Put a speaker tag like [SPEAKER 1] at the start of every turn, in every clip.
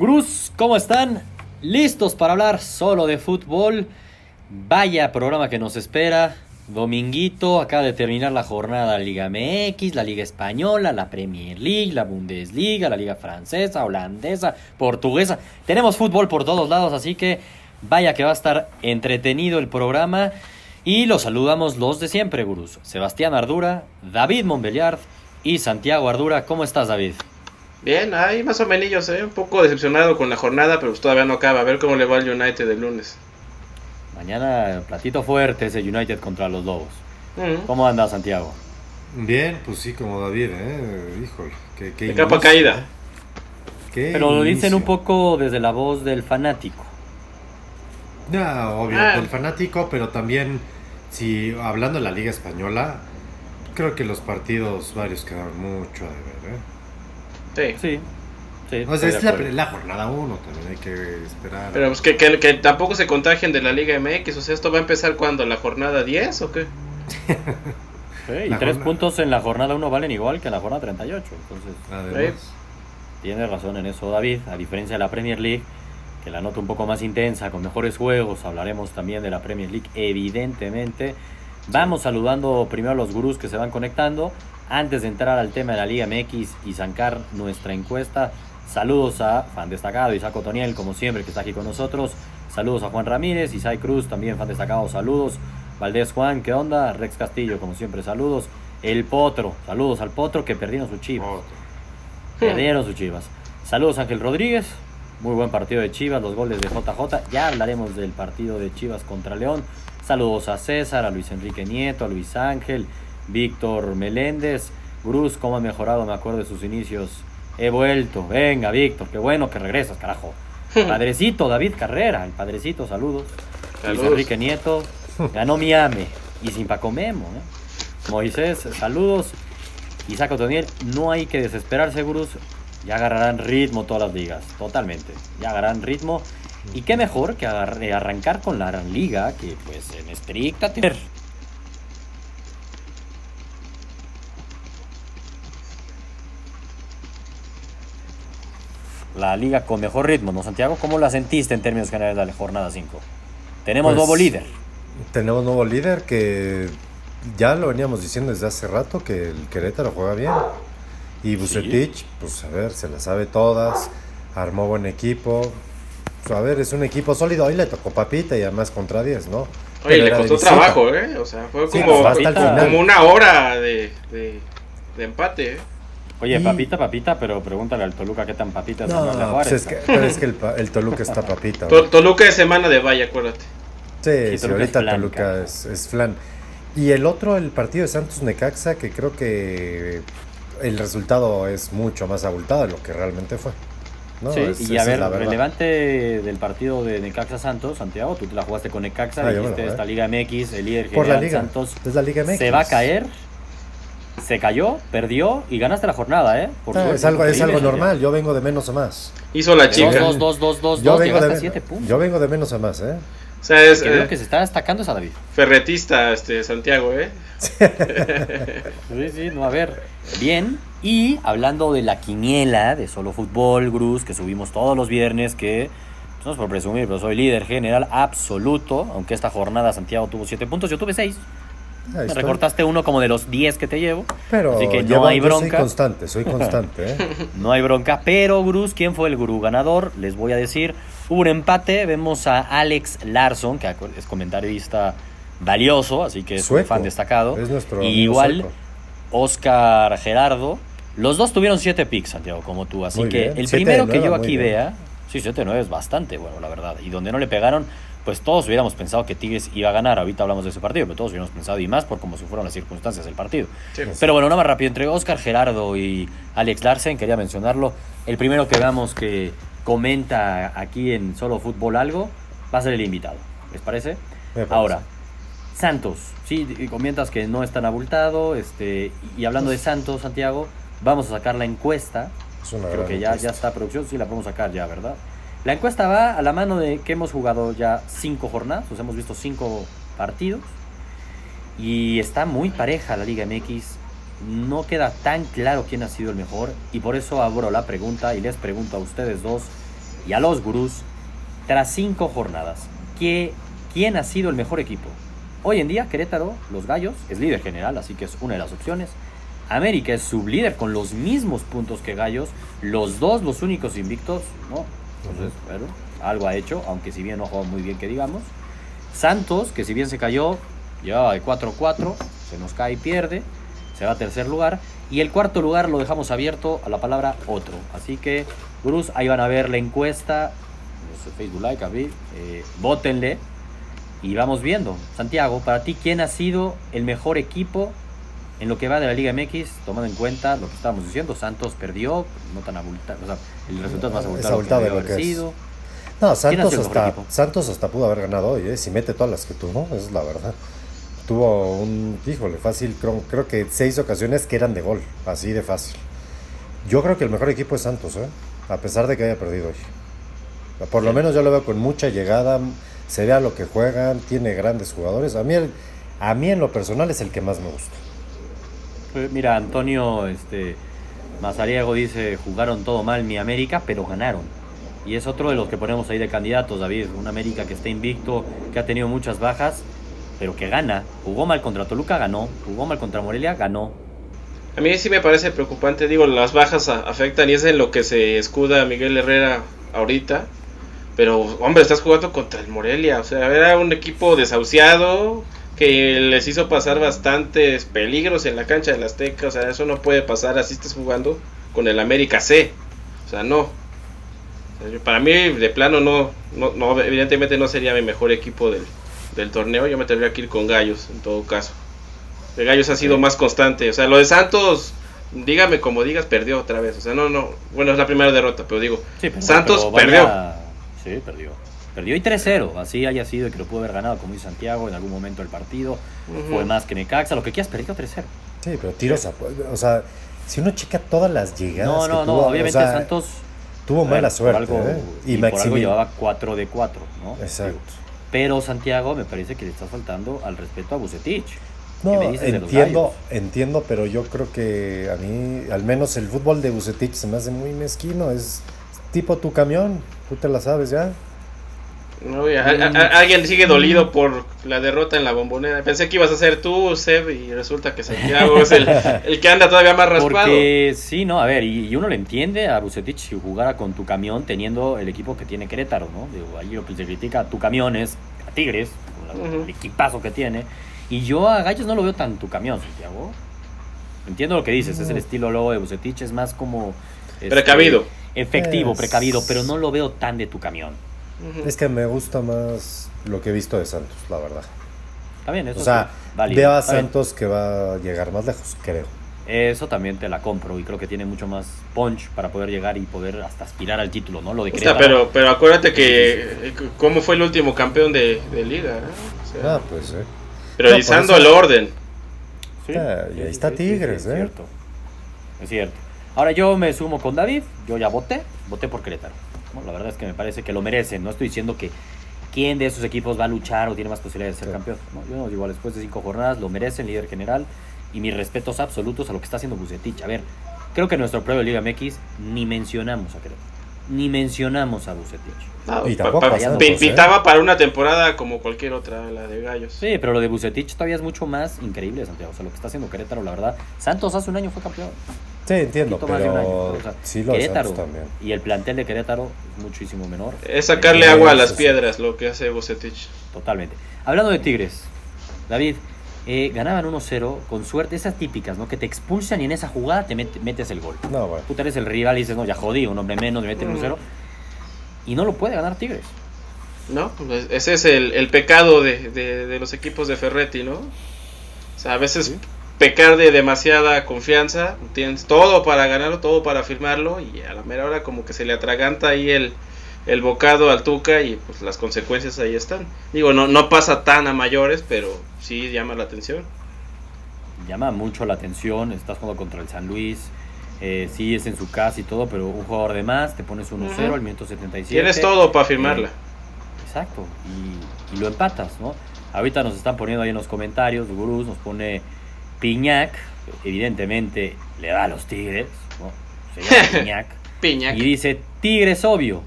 [SPEAKER 1] Gruz, ¿cómo están? ¿Listos para hablar solo de fútbol? Vaya programa que nos espera. Dominguito, acaba de terminar la jornada Liga MX, la Liga Española, la Premier League, la Bundesliga, la Liga Francesa, Holandesa, Portuguesa. Tenemos fútbol por todos lados, así que vaya que va a estar entretenido el programa. Y los saludamos los de siempre, gurús. Sebastián Ardura, David Montbeliard y Santiago Ardura. ¿Cómo estás, David?
[SPEAKER 2] Bien, ahí más o menos, ¿eh? un poco decepcionado con la jornada, pero pues todavía no acaba. A ver cómo le va al United el lunes.
[SPEAKER 1] Mañana platito fuerte ese United contra los Lobos.
[SPEAKER 2] Mm.
[SPEAKER 1] ¿Cómo anda Santiago?
[SPEAKER 3] Bien, pues sí, como David, ¿eh? Híjole, qué, qué
[SPEAKER 2] De capa caída.
[SPEAKER 3] ¿eh? Qué
[SPEAKER 1] Pero lo dicen un poco desde la voz del fanático.
[SPEAKER 3] No, obvio,
[SPEAKER 2] Ah.
[SPEAKER 3] del fanático, pero también, si hablando de la Liga Española, creo que los partidos varios quedaron mucho a deber, ¿eh?
[SPEAKER 2] Sí.
[SPEAKER 1] Sí, sí.
[SPEAKER 3] O sea, es la, jornada 1, también hay que esperar.
[SPEAKER 2] Pero pues que, que, que tampoco se contagien de la Liga MX. O sea, ¿esto va a empezar cuando? ¿La jornada 10 o qué?
[SPEAKER 1] Sí, y
[SPEAKER 3] la
[SPEAKER 1] tres
[SPEAKER 3] jornada-
[SPEAKER 1] puntos en la jornada 1 valen igual que en la jornada 38. Entonces,
[SPEAKER 3] Además,
[SPEAKER 1] tiene razón en eso David. A diferencia de la Premier League, que la nota un poco más intensa, con mejores juegos. Hablaremos también de la Premier League, evidentemente. Vamos saludando primero a los gurús que se van conectando. Antes de entrar al tema de la Liga MX y zancar nuestra encuesta, saludos a fan destacado Isaac Otoniel, como siempre, que está aquí con nosotros. Saludos a Juan Ramírez, Isai Cruz, también fan destacado, saludos. Valdés Juan, ¿qué onda? Rex Castillo, como siempre, saludos. El Potro, saludos al Potro que perdieron su chivas. Perdieron sus Chivas. Saludos Ángel Rodríguez. Muy buen partido de Chivas, los goles de JJ. Ya hablaremos del partido de Chivas contra León. Saludos a César, a Luis Enrique Nieto, a Luis Ángel, Víctor Meléndez. Cruz, cómo ha mejorado, me acuerdo de sus inicios. He vuelto. Venga, Víctor, qué bueno que regresas, carajo. Padrecito, David Carrera, el padrecito, saludos. Luis. Enrique Nieto, ganó Miami y sin Paco Memo. ¿eh? Moisés, saludos. Isaac Otoniel, no hay que desesperarse, gurús. Ya agarrarán ritmo todas las ligas, totalmente. Ya agarrarán ritmo. Y qué mejor que agarre- arrancar con la gran liga, que pues en estricta ter- La liga con mejor ritmo, ¿no, Santiago? ¿Cómo la sentiste en términos generales de la jornada 5? Tenemos
[SPEAKER 3] Pues,
[SPEAKER 1] nuevo líder.
[SPEAKER 3] Tenemos nuevo líder que ya lo veníamos diciendo desde hace rato que el Querétaro juega bien. Y Bucetich, pues a ver, se las sabe todas, armó buen equipo. Pues, a ver, es un equipo sólido. Hoy le tocó papita y además contra 10, ¿no?
[SPEAKER 2] Oye,
[SPEAKER 3] Pero
[SPEAKER 2] le costó trabajo, ¿eh? O sea, fue como,
[SPEAKER 3] pues,
[SPEAKER 2] como una hora de, de, de empate, ¿eh?
[SPEAKER 1] Oye,
[SPEAKER 3] Y-
[SPEAKER 1] papita, papita, pero pregúntale al Toluca qué tan papita es
[SPEAKER 3] No,
[SPEAKER 1] ganarle a
[SPEAKER 3] pues es que, pero es que el, el Toluca está papita.
[SPEAKER 2] To-. Toluca es semana de Valle, acuérdate.
[SPEAKER 3] Sí,
[SPEAKER 1] Sí, es
[SPEAKER 3] ahorita
[SPEAKER 1] flan,
[SPEAKER 3] Toluca es, es flan. Y el otro, el partido de Santos Necaxa, que creo que el resultado es mucho más abultado de lo que realmente fue. ¿no?
[SPEAKER 1] Sí,
[SPEAKER 3] Es-
[SPEAKER 1] y a
[SPEAKER 3] es
[SPEAKER 1] ver, relevante del partido de Necaxa Santos, Santiago, tú te la jugaste con Necaxa,
[SPEAKER 3] Ah,
[SPEAKER 1] dijiste
[SPEAKER 3] jugué.
[SPEAKER 1] esta Liga MX, el líder
[SPEAKER 3] Por la liga.
[SPEAKER 1] Santos
[SPEAKER 3] Es la Liga MX.
[SPEAKER 1] se va a caer, se cayó, perdió y ganaste la jornada, ¿eh? Por
[SPEAKER 3] Ah,
[SPEAKER 1] suerte,
[SPEAKER 3] es algo, es algo normal, yo vengo de menos a más.
[SPEAKER 2] Hizo la chica.
[SPEAKER 1] dos, dos, dos, dos,
[SPEAKER 3] Yo
[SPEAKER 1] dos,
[SPEAKER 3] vengo,
[SPEAKER 1] llegaste a
[SPEAKER 3] de,
[SPEAKER 1] siete puntos.
[SPEAKER 3] yo vengo de menos a más, ¿eh?
[SPEAKER 2] O sea, es
[SPEAKER 1] Que veo
[SPEAKER 2] eh,
[SPEAKER 1] que se está destacando esa David.
[SPEAKER 2] ferretista este, Santiago, ¿eh?
[SPEAKER 1] Sí, sí, no, a ver. Bien. Y hablando de la quiniela de solo fútbol, Gruz, que subimos todos los viernes, que pues, no es por presumir, pero soy líder general absoluto. Aunque esta jornada Santiago tuvo 7 puntos, yo tuve 6.
[SPEAKER 3] Ahí
[SPEAKER 1] Me
[SPEAKER 3] estoy.
[SPEAKER 1] recortaste uno como de los 10 que te llevo.
[SPEAKER 3] Pero
[SPEAKER 1] Así que no hay
[SPEAKER 3] yo soy
[SPEAKER 1] bronca.
[SPEAKER 3] constante, soy constante, ¿eh?
[SPEAKER 1] No hay bronca. Pero, Gruz, ¿quién fue el gurú ganador? Les voy a decir. Hubo un empate. Vemos a Alex Larson, que es comentarista valioso, así que es un fan destacado.
[SPEAKER 3] Es nuestro
[SPEAKER 1] Y igual,
[SPEAKER 3] sueco.
[SPEAKER 1] Oscar Gerardo. Los dos tuvieron 7 picks, Santiago, como tú. Así
[SPEAKER 3] Muy
[SPEAKER 1] que
[SPEAKER 3] bien.
[SPEAKER 1] el primero que yo aquí vea, sí, 7 9 es bastante bueno, la verdad. Y donde no le pegaron, pues todos hubiéramos pensado que Tigres iba a ganar. Ahorita hablamos de ese partido, pero todos hubiéramos pensado y más por cómo se fueron las circunstancias del partido.
[SPEAKER 2] Sí.
[SPEAKER 1] Pero bueno, nada más rápido. Entre Oscar Gerardo y Alex Larsen, quería mencionarlo. El primero que veamos que comenta aquí en Solo Fútbol algo va a ser el invitado. ¿Les parece? Ahora, Santos. Sí, comentas que no es tan abultado. Este, y hablando de Santos, Santiago, vamos a sacar la encuesta.
[SPEAKER 3] Es una
[SPEAKER 1] Creo que ya,
[SPEAKER 3] encuesta.
[SPEAKER 1] ya está producción, sí la podemos sacar ya, ¿verdad? La encuesta va a la mano de que hemos jugado ya cinco jornadas, sea, hemos visto cinco partidos. Y está muy pareja la Liga MX. No queda tan claro quién ha sido el mejor. Y por eso abro la pregunta y les pregunto a ustedes dos, y a los gurús tras cinco jornadas. ¿Qué, ¿Quién ha sido el mejor equipo? Hoy en día, Querétaro, los Gallos, es líder general, así que es una de las opciones. América es sublíder con los mismos puntos que Gallos, los dos los únicos invictos, ¿no? Entonces, bueno, algo ha hecho, aunque si bien no jugó muy bien que digamos. Santos, que si bien se cayó, llevaba de 4-4, se nos cae y pierde, se va a tercer lugar. Y el cuarto lugar lo dejamos abierto a la palabra otro. Así que, Bruce, ahí van a ver la encuesta. Facebook Like, a eh, votenle. Y vamos viendo. Santiago, para ti, ¿quién ha sido el mejor equipo en lo que va de la Liga MX, tomando en cuenta lo que estábamos diciendo? Santos perdió, no tan abultado. O sea, el resultado es más abultado,
[SPEAKER 3] abultado
[SPEAKER 1] que
[SPEAKER 3] de lo que
[SPEAKER 1] sido.
[SPEAKER 3] es. No, Santos
[SPEAKER 1] sido
[SPEAKER 3] hasta? Santos hasta pudo haber ganado hoy, ¿eh? si mete todas las que tuvo, esa es la verdad. Tuvo un, híjole, fácil, creo, creo que seis ocasiones que eran de gol, así de fácil. Yo creo que el mejor equipo es Santos, ¿eh? a pesar de que haya perdido hoy. Por lo menos yo lo veo con mucha llegada, se ve a lo que juegan, tiene grandes jugadores. A mí, el- a mí en lo personal es el que más me gusta.
[SPEAKER 1] Mira, Antonio este, Mazariego dice, jugaron todo mal mi América, pero ganaron. Y es otro de los que ponemos ahí de candidatos, David. Un América que está invicto, que ha tenido muchas bajas, pero que gana. Jugó mal contra Toluca, ganó. Jugó mal contra Morelia, ganó.
[SPEAKER 2] A mí sí me parece preocupante, digo, las bajas afectan y es en lo que se escuda Miguel Herrera ahorita. Pero, hombre, estás jugando contra el Morelia, o sea, era un equipo desahuciado que les hizo pasar bastantes peligros en la cancha del Azteca, o sea, eso no puede pasar así estés jugando con el América C. O sea, no. O sea, yo- para mí, de plano, no, no, no, evidentemente no sería mi mejor equipo del, del torneo, yo me tendría que ir con Gallos en todo caso. De Gallos ha sido más constante. O sea, lo de Santos, dígame como digas, perdió otra vez. O sea, no, no. Bueno, es la primera derrota, pero digo,
[SPEAKER 1] Sí, pero-
[SPEAKER 2] Santos
[SPEAKER 1] pero vaya-
[SPEAKER 2] perdió.
[SPEAKER 1] Sí, perdió. Perdió y 3-0. Así haya sido y que lo pudo haber ganado, como dice Santiago, en algún momento del partido. Fue más que Necaxa, lo que quieras, perdió 3-0.
[SPEAKER 3] Sí, pero tiros a... O sea, si uno checa todas las llegadas
[SPEAKER 1] No,
[SPEAKER 3] que
[SPEAKER 1] no, no.
[SPEAKER 3] o
[SPEAKER 1] Obviamente
[SPEAKER 3] sea,
[SPEAKER 1] Santos
[SPEAKER 3] tuvo
[SPEAKER 1] ver,
[SPEAKER 3] mala
[SPEAKER 1] por
[SPEAKER 3] suerte.
[SPEAKER 1] algo-
[SPEAKER 3] ¿eh?
[SPEAKER 1] Y,
[SPEAKER 3] Y,
[SPEAKER 1] por algo
[SPEAKER 3] Maximiliano.
[SPEAKER 1] llevaba 4 de 4, ¿no?
[SPEAKER 3] Exacto.
[SPEAKER 1] Pero Santiago me parece que le está faltando al respeto a Bucetich. ¿Qué
[SPEAKER 3] No, entiendo, entiendo, pero yo creo que a mí, al menos el fútbol de Bucetich se me hace muy mezquino. Es tipo tu camión, tú te la sabes ya.
[SPEAKER 2] No, y a- a- a- alguien sigue dolido por la derrota en la bombonera. Pensé que ibas a ser tú, Seb, y resulta que Santiago es el, el que anda todavía más raspado.
[SPEAKER 1] Porque sí, no, a ver, y, y uno le entiende a Bucetich si jugara con tu camión teniendo el equipo que tiene Querétaro, ¿no? Digo, ahí lo que se critica tu camión es a Tigres, con la-
[SPEAKER 2] Ujú.
[SPEAKER 1] el equipazo que tiene. Y yo a Gallos no lo veo tan tu camión, Santiago. Entiendo lo que dices, es el estilo luego de Bucetich, es más como... este,
[SPEAKER 2] Precavido.
[SPEAKER 1] Efectivo,
[SPEAKER 3] Es-
[SPEAKER 1] precavido, pero no lo veo tan de tu camión.
[SPEAKER 3] Es que me gusta más lo que he visto de Santos, la verdad.
[SPEAKER 1] Está bien, eso
[SPEAKER 3] O sea,
[SPEAKER 1] válido,
[SPEAKER 3] veo a. Santos que va a llegar más lejos, creo.
[SPEAKER 1] Eso también te la compro y creo que tiene mucho más punch para poder llegar y poder hasta aspirar al título, ¿no? Lo de
[SPEAKER 2] O sea, pero, pero acuérdate que eh, cómo fue el último campeón de, de liga. ¿no? O sea,
[SPEAKER 3] Ah, pues, eh.
[SPEAKER 2] priorizando
[SPEAKER 3] no,
[SPEAKER 2] el
[SPEAKER 3] eso-
[SPEAKER 2] orden.
[SPEAKER 1] Sí,
[SPEAKER 3] Ah, y ahí está Tigres,
[SPEAKER 1] es
[SPEAKER 3] ¿eh?
[SPEAKER 1] cierto. Es cierto. Ahora yo me sumo con David, yo ya voté, voté por Querétaro. ¿No? La verdad es que me parece que lo merecen. No estoy diciendo que quién de esos equipos va a luchar o tiene más posibilidades de ser
[SPEAKER 3] Sí.
[SPEAKER 1] campeón. ¿no? Yo no, igual después de cinco jornadas lo merecen, líder general. Y mis respetos absolutos a lo que está haciendo Bucetich. A ver, creo que en nuestro premio de Liga MX ni mencionamos a Querétaro. Ni mencionamos a Bucetich.
[SPEAKER 2] No,
[SPEAKER 3] Y tampoco
[SPEAKER 2] pa-
[SPEAKER 3] ¿eh?
[SPEAKER 2] pintaba para una temporada como cualquier otra, la de Gallos.
[SPEAKER 1] Sí, pero lo de Bucetich todavía es mucho más increíble, Santiago. O sea, lo que está haciendo Querétaro, la verdad. Santos hace un año fue campeón.
[SPEAKER 3] Sí, entiendo,
[SPEAKER 1] poquito más de un año,
[SPEAKER 3] pero
[SPEAKER 1] pero, o sea,
[SPEAKER 3] sí lo
[SPEAKER 1] Querétaro
[SPEAKER 3] también.
[SPEAKER 1] y el plantel de Querétaro es muchísimo menor.
[SPEAKER 2] Es sacarle
[SPEAKER 1] Eh,
[SPEAKER 2] agua a las piedras lo que hace Bucetich.
[SPEAKER 1] Totalmente. Hablando de Tigres, David, eh, ganaban 1-0 con suerte, esas típicas, ¿no? Que te expulsan y en esa jugada te met- metes el gol.
[SPEAKER 3] No, bueno.
[SPEAKER 1] Tú eres el rival y dices, no, ya jodí, un hombre menos, me meten
[SPEAKER 2] Mm.
[SPEAKER 1] 1-0. Y no lo puede ganar Tigres.
[SPEAKER 2] ¿No? Pues ese es el, el pecado de, de- de los equipos de Ferretti, ¿no? O sea, a veces
[SPEAKER 1] Sí.
[SPEAKER 2] Pecar de demasiada confianza, tienes todo para ganarlo, todo para firmarlo, y a la mera hora como que se le atraganta ahí el, el bocado al Tuca y pues las consecuencias ahí están. Digo, no, no pasa tan a mayores, pero sí llama la atención.
[SPEAKER 1] Llama mucho la atención, estás jugando contra el San Luis. eh, sí, es en su casa y todo, pero un jugador de más, te pones 1-0
[SPEAKER 2] Ujú.
[SPEAKER 1] al minuto 77.
[SPEAKER 2] Tienes todo para firmarla.
[SPEAKER 1] Exacto, y, y lo empatas, ¿no? Ahorita nos están poniendo ahí en los comentarios, Gurús nos pone Piñac, evidentemente le da a los Tigres, ¿no? Se llama Piñac.
[SPEAKER 2] Piña.
[SPEAKER 1] Y dice, Tigres obvio,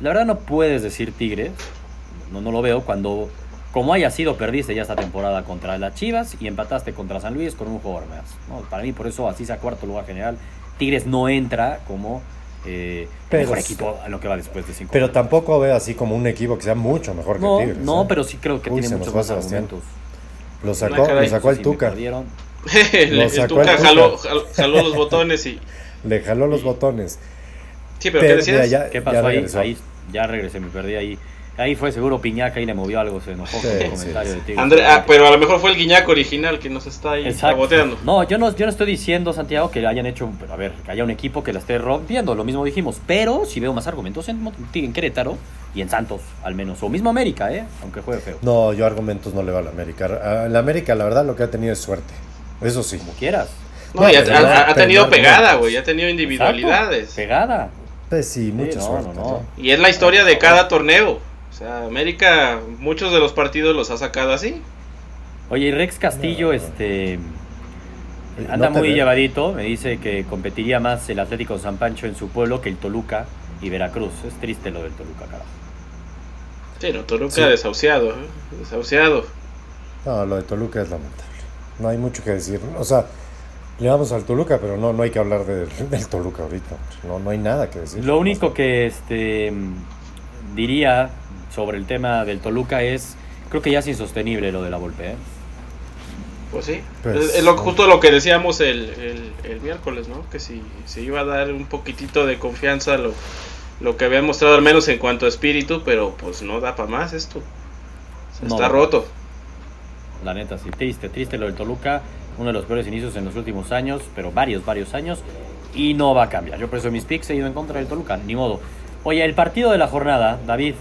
[SPEAKER 1] La verdad no puedes decir Tigres, no, no lo veo, cuando como haya sido, perdiste ya esta temporada contra las Chivas y empataste contra San Luis con un jugador más. ¿no? Para mí, por eso, así sea cuarto lugar general, Tigres no entra como eh,
[SPEAKER 3] Pero
[SPEAKER 1] mejor equipo a lo que va después de cinco
[SPEAKER 3] Pero tampoco veo así como un equipo que sea mucho mejor
[SPEAKER 1] No,
[SPEAKER 3] que Tigres.
[SPEAKER 1] no,
[SPEAKER 3] ¿eh?
[SPEAKER 1] pero sí creo que
[SPEAKER 3] Uy,
[SPEAKER 1] tiene muchos más argumentos.
[SPEAKER 3] Lo sacó, lo sacó el Tuca.
[SPEAKER 2] el,
[SPEAKER 3] Lo
[SPEAKER 2] el
[SPEAKER 3] sacó
[SPEAKER 2] Tuca
[SPEAKER 3] el Tuca.
[SPEAKER 2] jaló, jaló, jaló los botones y.
[SPEAKER 3] Le jaló los botones.
[SPEAKER 2] Sí, pero, ¿qué decías?
[SPEAKER 3] mira, ya-
[SPEAKER 1] ¿Qué pasó ahí? Ahí ya regresé, me perdí ahí. Ahí fue seguro Piñaca y le movió algo, se enojó
[SPEAKER 3] Sí,
[SPEAKER 1] con el
[SPEAKER 3] sí,
[SPEAKER 1] comentario
[SPEAKER 3] sí.
[SPEAKER 1] de.
[SPEAKER 2] André- ah, pero a lo mejor fue el guiñaco original que nos está ahí saboteando.
[SPEAKER 1] No, yo no, yo no estoy diciendo, Santiago, que hayan hecho, un- a ver, que haya un equipo que la esté rompiendo, lo mismo dijimos, pero sí veo más argumentos en, Querétaro y en Santos, al menos, o mismo América, ¿eh? aunque juegue feo,
[SPEAKER 3] No, yo argumentos no le va a la América. A la América, la verdad, lo que ha tenido es suerte. Eso sí.
[SPEAKER 1] como quieras.
[SPEAKER 2] No, y ha, tenido pegada, güey. Ha tenido individualidades.
[SPEAKER 1] Exacto, Pegada.
[SPEAKER 3] Pues sí, mucha
[SPEAKER 1] no,
[SPEAKER 3] suerte.
[SPEAKER 1] no, no.
[SPEAKER 3] ¿no?
[SPEAKER 2] Y es la historia de cada torneo. O sea, América, muchos de los partidos los ha sacado así.
[SPEAKER 1] Oye, y Rex Castillo,
[SPEAKER 3] No.
[SPEAKER 1] este.
[SPEAKER 3] No
[SPEAKER 1] Anda muy
[SPEAKER 3] ve.
[SPEAKER 1] llevadito, me dice que competiría más el Atlético San Pancho en su pueblo que el Toluca y Veracruz. Es triste lo del Toluca, carajo.
[SPEAKER 2] Sí, no, Toluca
[SPEAKER 3] Sí.
[SPEAKER 2] desahuciado. ¿eh? Desahuciado.
[SPEAKER 3] No, lo de Toluca es lamentable. No hay mucho que decir. O sea, le damos al Toluca, pero no, no hay que hablar de- del Toluca ahorita. No, no hay nada que decir.
[SPEAKER 1] Lo único que este diría sobre el tema del Toluca es, creo que ya es insostenible lo de la Volpe. ¿eh?
[SPEAKER 2] Pues sí.
[SPEAKER 3] Pues,
[SPEAKER 2] es es lo,
[SPEAKER 3] no.
[SPEAKER 2] justo lo que decíamos el, el- el miércoles, ¿no? Que si se iba a dar un poquitito de confianza lo, lo que había mostrado, al menos en cuanto a espíritu, pero pues no da para más esto. O sea,
[SPEAKER 1] No.
[SPEAKER 2] está roto.
[SPEAKER 1] La neta, sí, triste, triste lo del Toluca. Uno de los peores inicios en los últimos años, pero varios, varios años. Y no va a cambiar. Yo por eso en mis picks he ido en contra del Toluca, ni modo. Oye, el partido de la jornada, David,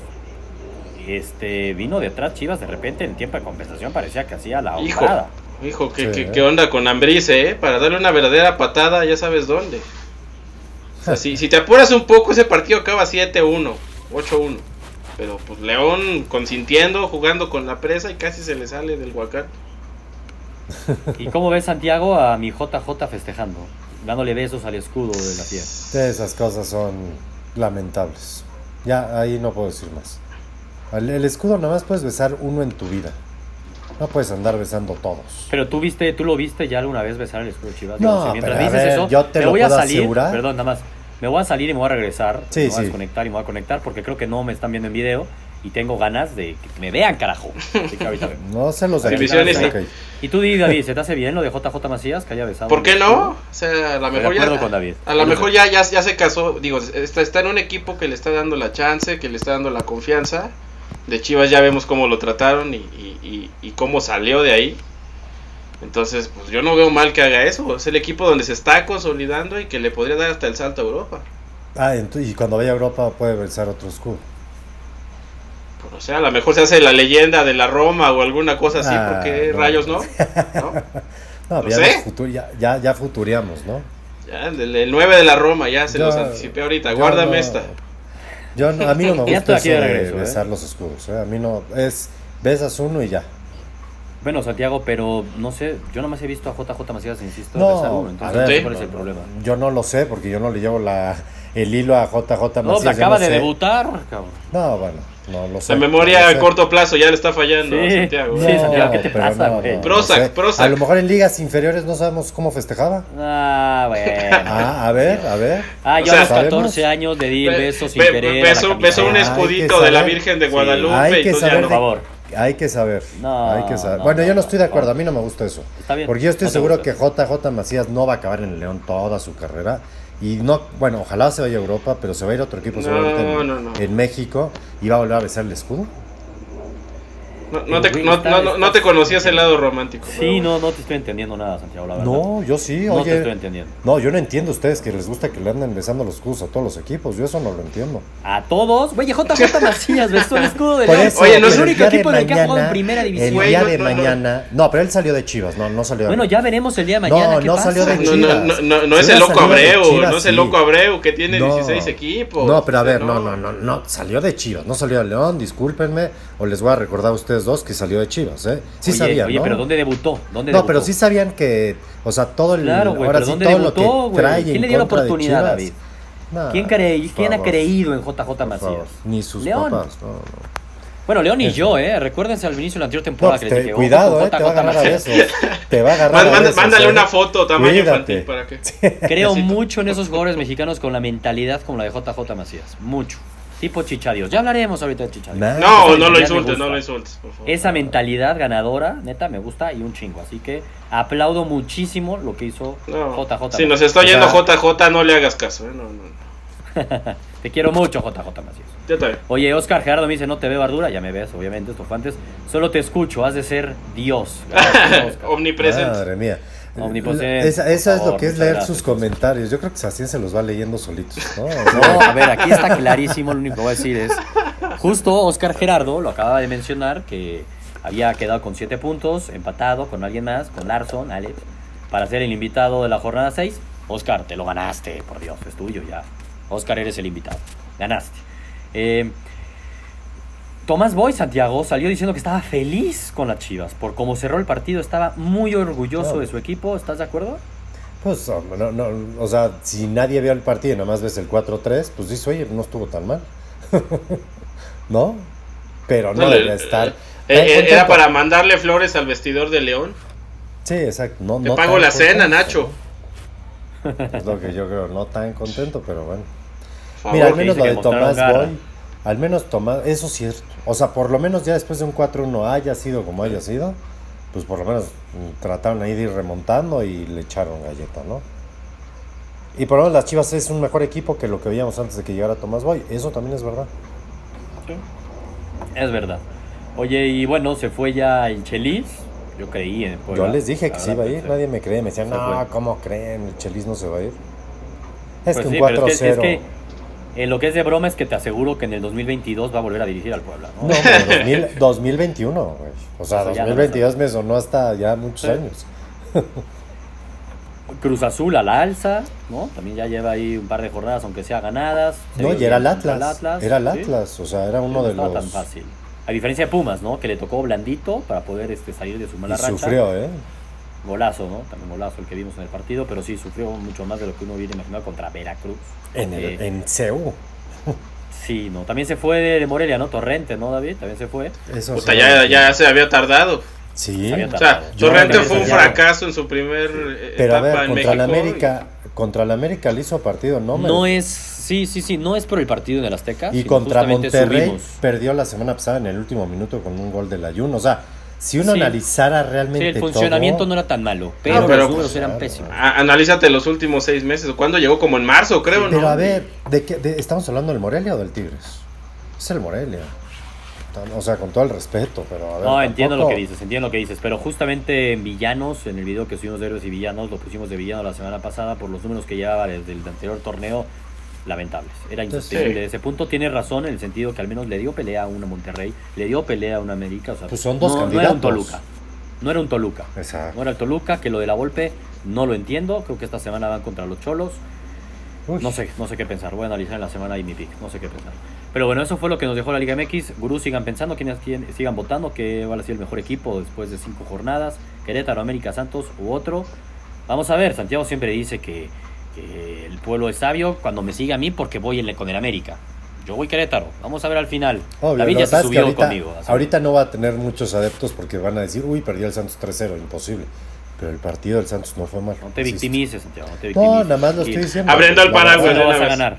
[SPEAKER 1] este vino de atrás Chivas de repente en tiempo de compensación parecía que hacía la
[SPEAKER 2] Hijo,
[SPEAKER 1] honrada.
[SPEAKER 2] hijo, ¿qué,
[SPEAKER 3] Sí,
[SPEAKER 2] qué- qué onda con Ambrice, eh? Para darle una verdadera patada, ya sabes dónde. O sea, si, si te apuras un poco, ese partido acaba 7-1, 8-1. Pero pues León consintiendo, jugando con la presa y casi se le sale del huacán.
[SPEAKER 1] ¿Y cómo ves Santiago a mi JJ festejando? Dándole besos al escudo de la fiesta.
[SPEAKER 3] Esas cosas son lamentables. Ya, ahí no puedo decir más. El, el escudo nada más puedes besar uno en tu vida. No puedes andar besando todos.
[SPEAKER 1] Pero tú viste, tú lo viste ya alguna vez besar el escudo de Chivas.
[SPEAKER 3] No,
[SPEAKER 1] Yo sé, mientras
[SPEAKER 3] pero a
[SPEAKER 1] dices
[SPEAKER 3] ver,
[SPEAKER 1] eso,
[SPEAKER 3] yo te lo
[SPEAKER 1] voy a salir,
[SPEAKER 3] asegurar.
[SPEAKER 1] perdón, nada más. Me voy a salir y me voy a regresar,
[SPEAKER 3] Sí,
[SPEAKER 1] me voy a desconectar y me voy a conectar porque creo que no me están viendo en video y tengo ganas de que me vean, carajo. Así que ahorita vengo.
[SPEAKER 3] No se los de aquí.
[SPEAKER 2] Divisionista.
[SPEAKER 3] Ok.
[SPEAKER 1] Y tú di, David, ¿se te hace bien lo de JJ Macías que haya besado?
[SPEAKER 2] ¿Por qué no? O sea, a lo mejor ya.
[SPEAKER 1] con David.
[SPEAKER 2] A lo mejor ya, ya, ya se casó. Digo, está, está en un equipo que le está dando la chance, que le está dando la confianza. De Chivas ya vemos cómo lo trataron y, y- y- y cómo salió de ahí. Entonces, pues yo no veo mal que haga eso. Es el equipo donde se está consolidando y que le podría dar hasta el salto a Europa.
[SPEAKER 3] Ah, ent- y cuando vaya a Europa puede besar otro escudo.
[SPEAKER 2] Pues, o sea, a lo mejor se hace la leyenda de la Roma o alguna cosa así,
[SPEAKER 3] Ah,
[SPEAKER 2] porque
[SPEAKER 3] no.
[SPEAKER 2] rayos no. ¿No?
[SPEAKER 3] No,
[SPEAKER 2] No
[SPEAKER 3] ya,
[SPEAKER 2] sé.
[SPEAKER 3] futu- ya, ya, ya futureamos, ¿no?
[SPEAKER 2] Ya, el, el 9 de la Roma, ya se
[SPEAKER 3] Yo-
[SPEAKER 2] los anticipé ahorita. Guárdame
[SPEAKER 3] no-
[SPEAKER 2] esta.
[SPEAKER 3] Yo no- a mí no me gusta
[SPEAKER 1] aquí de ¿eh?
[SPEAKER 3] besar los escudos. ¿eh? A mí no. Es. Besas uno y ya.
[SPEAKER 1] Bueno, Santiago, pero no sé, yo nomás he visto a JJ Macías, insisto,
[SPEAKER 3] No,
[SPEAKER 1] besar uno.
[SPEAKER 3] a
[SPEAKER 1] Entonces,
[SPEAKER 3] ver,
[SPEAKER 1] no sé
[SPEAKER 2] Sí.
[SPEAKER 1] ¿cuál es el problema?
[SPEAKER 3] Yo no lo sé porque yo no le llevo la, el hilo a JJ Macías.
[SPEAKER 1] No, pues acaba
[SPEAKER 3] no
[SPEAKER 1] de
[SPEAKER 3] sé.
[SPEAKER 1] debutar, cabrón.
[SPEAKER 3] No, bueno, no lo sé.
[SPEAKER 2] La memoria
[SPEAKER 3] no
[SPEAKER 2] a
[SPEAKER 3] sé.
[SPEAKER 2] corto plazo ya le está fallando a
[SPEAKER 1] Sí.
[SPEAKER 2] Santiago.
[SPEAKER 1] Sí, Santiago, ¿qué te pasa,
[SPEAKER 3] no,
[SPEAKER 1] güey?
[SPEAKER 3] no,
[SPEAKER 2] Prozac,
[SPEAKER 3] no sé.
[SPEAKER 2] Prozac.
[SPEAKER 3] A lo mejor en ligas inferiores no sabemos cómo festejaba.
[SPEAKER 1] Ah, bueno.
[SPEAKER 3] Ah, a ver, a ver.
[SPEAKER 1] Ah,
[SPEAKER 2] O
[SPEAKER 1] yo a
[SPEAKER 2] sea,
[SPEAKER 1] los 14
[SPEAKER 3] ¿sabemos?
[SPEAKER 1] años de di el
[SPEAKER 2] Be-
[SPEAKER 1] beso sin
[SPEAKER 2] be-
[SPEAKER 1] querer. a
[SPEAKER 2] besó, besó un.
[SPEAKER 3] Hay que
[SPEAKER 2] escudito de la. Virgen de
[SPEAKER 1] Sí.
[SPEAKER 2] Guadalupe
[SPEAKER 3] Hay
[SPEAKER 2] y
[SPEAKER 3] que
[SPEAKER 2] entonces ya
[SPEAKER 3] saber
[SPEAKER 2] no.
[SPEAKER 1] Por favor.
[SPEAKER 3] Hay que saber.
[SPEAKER 1] No,
[SPEAKER 3] hay que saber.
[SPEAKER 1] no,
[SPEAKER 3] bueno, yo
[SPEAKER 1] no,
[SPEAKER 3] estoy de acuerdo.
[SPEAKER 1] no.
[SPEAKER 3] A mí no me gusta eso.
[SPEAKER 1] Está bien.
[SPEAKER 3] Porque yo estoy seguro que JJ Macías no va a acabar en el León toda su carrera. Y no, bueno, ojalá se vaya a Europa, pero se va a ir a otro equipo
[SPEAKER 2] No,
[SPEAKER 3] seguramente en,
[SPEAKER 2] no, no.
[SPEAKER 3] en México y va a volver a besar el escudo.
[SPEAKER 2] No, no te, no,
[SPEAKER 1] está-
[SPEAKER 2] no- no- no te conocías el lado romántico.
[SPEAKER 1] Sí, no, no te estoy entendiendo nada, Santiago, la verdad.
[SPEAKER 3] No, yo sí,
[SPEAKER 1] No te
[SPEAKER 3] oye.
[SPEAKER 1] estoy entendiendo.
[SPEAKER 3] No, yo no entiendo a ustedes que les gusta que le anden besando los escudos a todos los equipos. Yo eso no lo entiendo.
[SPEAKER 1] A todos. Güey, JJ Macías besó el escudo de León.
[SPEAKER 2] Oye, no es el
[SPEAKER 1] único equipo en el que ha jugado en primera
[SPEAKER 3] El
[SPEAKER 1] división.
[SPEAKER 2] Güey,
[SPEAKER 3] día
[SPEAKER 2] no,
[SPEAKER 3] de
[SPEAKER 2] no, no.
[SPEAKER 3] mañana. No, pero él salió de Chivas, no, no salió de
[SPEAKER 1] Bueno, ya veremos el día de mañana.
[SPEAKER 3] No,
[SPEAKER 1] ¿qué
[SPEAKER 3] no
[SPEAKER 1] pasa?
[SPEAKER 3] salió de
[SPEAKER 2] No, no,
[SPEAKER 3] Chivas.
[SPEAKER 2] no, no, no es el loco Abreu,
[SPEAKER 3] Chivas,
[SPEAKER 2] no es el loco Abreu que tiene
[SPEAKER 3] No.
[SPEAKER 2] 16 equipos.
[SPEAKER 3] No, pero a ver, no, no, no, no, salió de Chivas, no salió de León, discúlpenme, o les voy a recordar a ustedes dos que salió de Chivas, ¿eh? Sí
[SPEAKER 1] oye,
[SPEAKER 3] sabían,
[SPEAKER 1] oye,
[SPEAKER 3] ¿no?
[SPEAKER 1] pero ¿dónde debutó? ¿Dónde
[SPEAKER 3] No,
[SPEAKER 1] debutó?
[SPEAKER 3] pero sí sabían que, o sea, todo el,
[SPEAKER 1] Claro, güey,
[SPEAKER 3] ahora
[SPEAKER 1] pero
[SPEAKER 3] sí
[SPEAKER 1] ¿dónde
[SPEAKER 3] todo
[SPEAKER 1] debutó,
[SPEAKER 3] lo que trae
[SPEAKER 1] ¿Quién
[SPEAKER 3] en
[SPEAKER 1] le dio la oportunidad. David?
[SPEAKER 3] Nah,
[SPEAKER 1] ¿Quién, cree, ¿quién ha creído en JJ. Macías?
[SPEAKER 3] Ni sus
[SPEAKER 1] León.
[SPEAKER 3] papás. No, no.
[SPEAKER 1] Bueno, León y
[SPEAKER 3] Eso.
[SPEAKER 1] yo, ¿eh? Recuérdense al inicio de la anterior
[SPEAKER 3] No,
[SPEAKER 1] temporada
[SPEAKER 3] pues
[SPEAKER 1] que les
[SPEAKER 3] te-
[SPEAKER 1] dije,
[SPEAKER 3] cuidado, eh, te va a agarrar a besos. Te va a agarrar
[SPEAKER 2] Má-
[SPEAKER 3] a besos,
[SPEAKER 2] mándale
[SPEAKER 3] eh.
[SPEAKER 2] una foto tamaño
[SPEAKER 3] Cuídate.
[SPEAKER 2] infantil para que.
[SPEAKER 1] Creo
[SPEAKER 2] Necesito.
[SPEAKER 1] mucho en esos jugadores mexicanos con la mentalidad como la de JJ Macías. Mucho. Tipo Chichadios. Ya hablaremos ahorita de Chichadios.
[SPEAKER 3] Nah.
[SPEAKER 2] No, no lo insultes, no lo insultes, por favor.
[SPEAKER 1] Esa mentalidad ganadora, neta, me gusta y un chingo. Así que aplaudo muchísimo lo que hizo
[SPEAKER 2] No.
[SPEAKER 1] JJ.
[SPEAKER 2] Si nos está
[SPEAKER 3] O
[SPEAKER 2] oyendo
[SPEAKER 3] sea-
[SPEAKER 2] JJ, no le hagas caso, ¿eh? No, no.
[SPEAKER 1] Te quiero mucho, JJ Macías.
[SPEAKER 2] Yo también.
[SPEAKER 1] Oye, Oscar Gerardo me dice, no te veo Ardura, ya me ves, obviamente, estofantes. Solo te escucho, has de ser Dios. Gracias.
[SPEAKER 2] Omnipresente.
[SPEAKER 3] Madre mía.
[SPEAKER 1] Omnipotente,
[SPEAKER 3] Esa, es
[SPEAKER 1] favor,
[SPEAKER 3] lo que es leer
[SPEAKER 1] gracias.
[SPEAKER 3] sus comentarios. Yo creo que Sacien se los va leyendo solitos. ¿no?
[SPEAKER 1] No, a ver, aquí está clarísimo, lo único que voy a decir es, justo Oscar Gerardo lo acaba de mencionar, que había quedado con 7 puntos, empatado con alguien más, con Larson, Alex, para ser el invitado de la jornada 6. Oscar, te lo ganaste, por Dios, es tuyo ya. Oscar, eres el invitado, ganaste. Eh, Tomás Boy, Santiago, salió diciendo que estaba feliz con las Chivas, por cómo cerró el partido, estaba muy orgulloso
[SPEAKER 3] No.
[SPEAKER 1] de su equipo, ¿estás de acuerdo?
[SPEAKER 3] Pues, no, no, o sea, si nadie vio el partido y nada más ves el 4-3, pues dices, oye, no estuvo tan mal. ¿No? Pero no
[SPEAKER 2] No,
[SPEAKER 3] debe estar.
[SPEAKER 2] eh,
[SPEAKER 3] tan
[SPEAKER 2] eh, era para mandarle flores al vestidor de León.
[SPEAKER 3] Sí, exacto. No,
[SPEAKER 2] Te
[SPEAKER 3] no
[SPEAKER 2] pago la cena, Nacho.
[SPEAKER 3] Es lo que yo creo, no tan contento, pero bueno. Mira, al menos lo de Tomás. Boy, al menos Tomás, eso sí es cierto. O sea, por lo menos ya después de un 4-1 haya sido como haya sido, pues por lo menos trataron ahí de ir remontando y le echaron galleta, ¿no? Y por lo menos las Chivas es un mejor equipo que lo que veíamos antes de que llegara Tomás Boy. Eso también es verdad.
[SPEAKER 1] Es verdad. Oye, y bueno, se fue ya el Chelis. Yo creí en Puebla.
[SPEAKER 3] Yo les dije que se iba a ir, nadie me cree. Me decían, no,
[SPEAKER 1] fue.
[SPEAKER 3] ¿cómo creen? El Chelis no se va a ir. Es
[SPEAKER 1] Pues
[SPEAKER 3] que
[SPEAKER 1] sí,
[SPEAKER 3] un
[SPEAKER 1] pero
[SPEAKER 3] 4-0.
[SPEAKER 1] En lo que es de broma es que te aseguro que en el 2022 va a volver a dirigir al Puebla, ¿no?
[SPEAKER 3] No, hombre, 2000 2021, güey. O sea,
[SPEAKER 1] ya no
[SPEAKER 3] 2022 me sonó hasta ya muchos
[SPEAKER 1] Sí.
[SPEAKER 3] años.
[SPEAKER 1] Cruz Azul a la alza, ¿no? También ya lleva ahí un par de jornadas, aunque sea ganadas. Se
[SPEAKER 3] No, y era el Atlas. Era el
[SPEAKER 1] ¿sí?
[SPEAKER 3] Atlas. O sea, era uno
[SPEAKER 1] no
[SPEAKER 3] de los.
[SPEAKER 1] tan fácil. A diferencia de Pumas, ¿no? Que le tocó blandito para poder este, salir de su mala
[SPEAKER 3] Y
[SPEAKER 1] racha.
[SPEAKER 3] sufrió, ¿eh?
[SPEAKER 1] Golazo, ¿no? También golazo el que vimos en el partido, pero sí sufrió mucho más de lo que uno hubiera imaginado contra Veracruz.
[SPEAKER 3] En, el,
[SPEAKER 1] Eh,
[SPEAKER 3] en CEU.
[SPEAKER 1] Sí, no. También se fue de Morelia, ¿no? Torrente, ¿no, David? También se fue.
[SPEAKER 3] Eso
[SPEAKER 2] Puta,
[SPEAKER 3] sí,
[SPEAKER 2] ya, ya se había tardado.
[SPEAKER 3] Sí.
[SPEAKER 1] Había
[SPEAKER 2] O sea, Torrente fue un fracaso en su primer eh,
[SPEAKER 3] Pero a
[SPEAKER 2] etapa
[SPEAKER 3] ver,
[SPEAKER 2] en
[SPEAKER 3] contra la
[SPEAKER 2] México.
[SPEAKER 3] América, contra la América le hizo partido, ¿no? me-
[SPEAKER 1] No es, sí, sí, sí, no es por el partido en el Azteca.
[SPEAKER 3] y contra Monterrey
[SPEAKER 1] subimos.
[SPEAKER 3] perdió la semana pasada en el último minuto con un gol del ayuno. O sea, si uno
[SPEAKER 1] Sí.
[SPEAKER 3] analizara
[SPEAKER 1] Sí,
[SPEAKER 3] realmente
[SPEAKER 1] el funcionamiento
[SPEAKER 3] todo,
[SPEAKER 1] no era tan malo, pero,
[SPEAKER 2] Ah, pero,
[SPEAKER 1] los números
[SPEAKER 3] pues,
[SPEAKER 1] eran
[SPEAKER 3] claro.
[SPEAKER 1] pésimos.
[SPEAKER 2] A- analízate los últimos seis meses. ¿Cuándo llegó? Como en marzo, creo, ¿no?
[SPEAKER 3] Pero a ver, ¿de qué, de- ¿estamos hablando del Morelia o del Tigres? Es el Morelia. O sea, con todo el respeto, pero a ver.
[SPEAKER 1] No, entiendo lo que dices, entiendo lo que dices, pero justamente en Villanos, en el video que subimos de Héroes y Villanos, lo pusimos de villano la semana pasada por los números que llevaba desde el anterior torneo, lamentables. Era insostenible.
[SPEAKER 2] Sí.
[SPEAKER 1] Ese punto tiene razón en el sentido que al menos le dio pelea a una Monterrey, le dio pelea a una América. O sea,
[SPEAKER 3] Pues son dos
[SPEAKER 1] no, no era un
[SPEAKER 3] candidatos.
[SPEAKER 1] Toluca. No era un Toluca.
[SPEAKER 3] Exacto.
[SPEAKER 1] No era el Toluca, que lo de la Volpe no lo entiendo. Creo que esta semana van contra los Cholos.
[SPEAKER 3] Uy.
[SPEAKER 1] No sé, no sé qué pensar. Voy a analizar en la semana y mi pick. No sé qué pensar. Pero bueno, eso fue lo que nos dejó la Liga MX. Gurú, sigan pensando, quienes sigan votando, que va a ser el mejor equipo después de cinco jornadas. Querétaro, América, Santos u otro. Vamos a ver, Santiago siempre dice que, que el pueblo es sabio cuando me sigue a mí porque voy en- con el América. Yo voy Querétaro. Vamos a ver al final.
[SPEAKER 3] Obvio,
[SPEAKER 1] David ya se subió
[SPEAKER 3] ahorita,
[SPEAKER 1] conmigo.
[SPEAKER 3] ahorita no va a tener muchos adeptos porque van a decir, uy, perdió el Santos 3-0, imposible. Pero el partido del Santos no fue mal.
[SPEAKER 1] No te victimices, Santiago. No, te victimices.
[SPEAKER 3] No, nada más lo estoy diciendo.
[SPEAKER 2] Abriendo el paraguas,
[SPEAKER 1] no vas a ganar.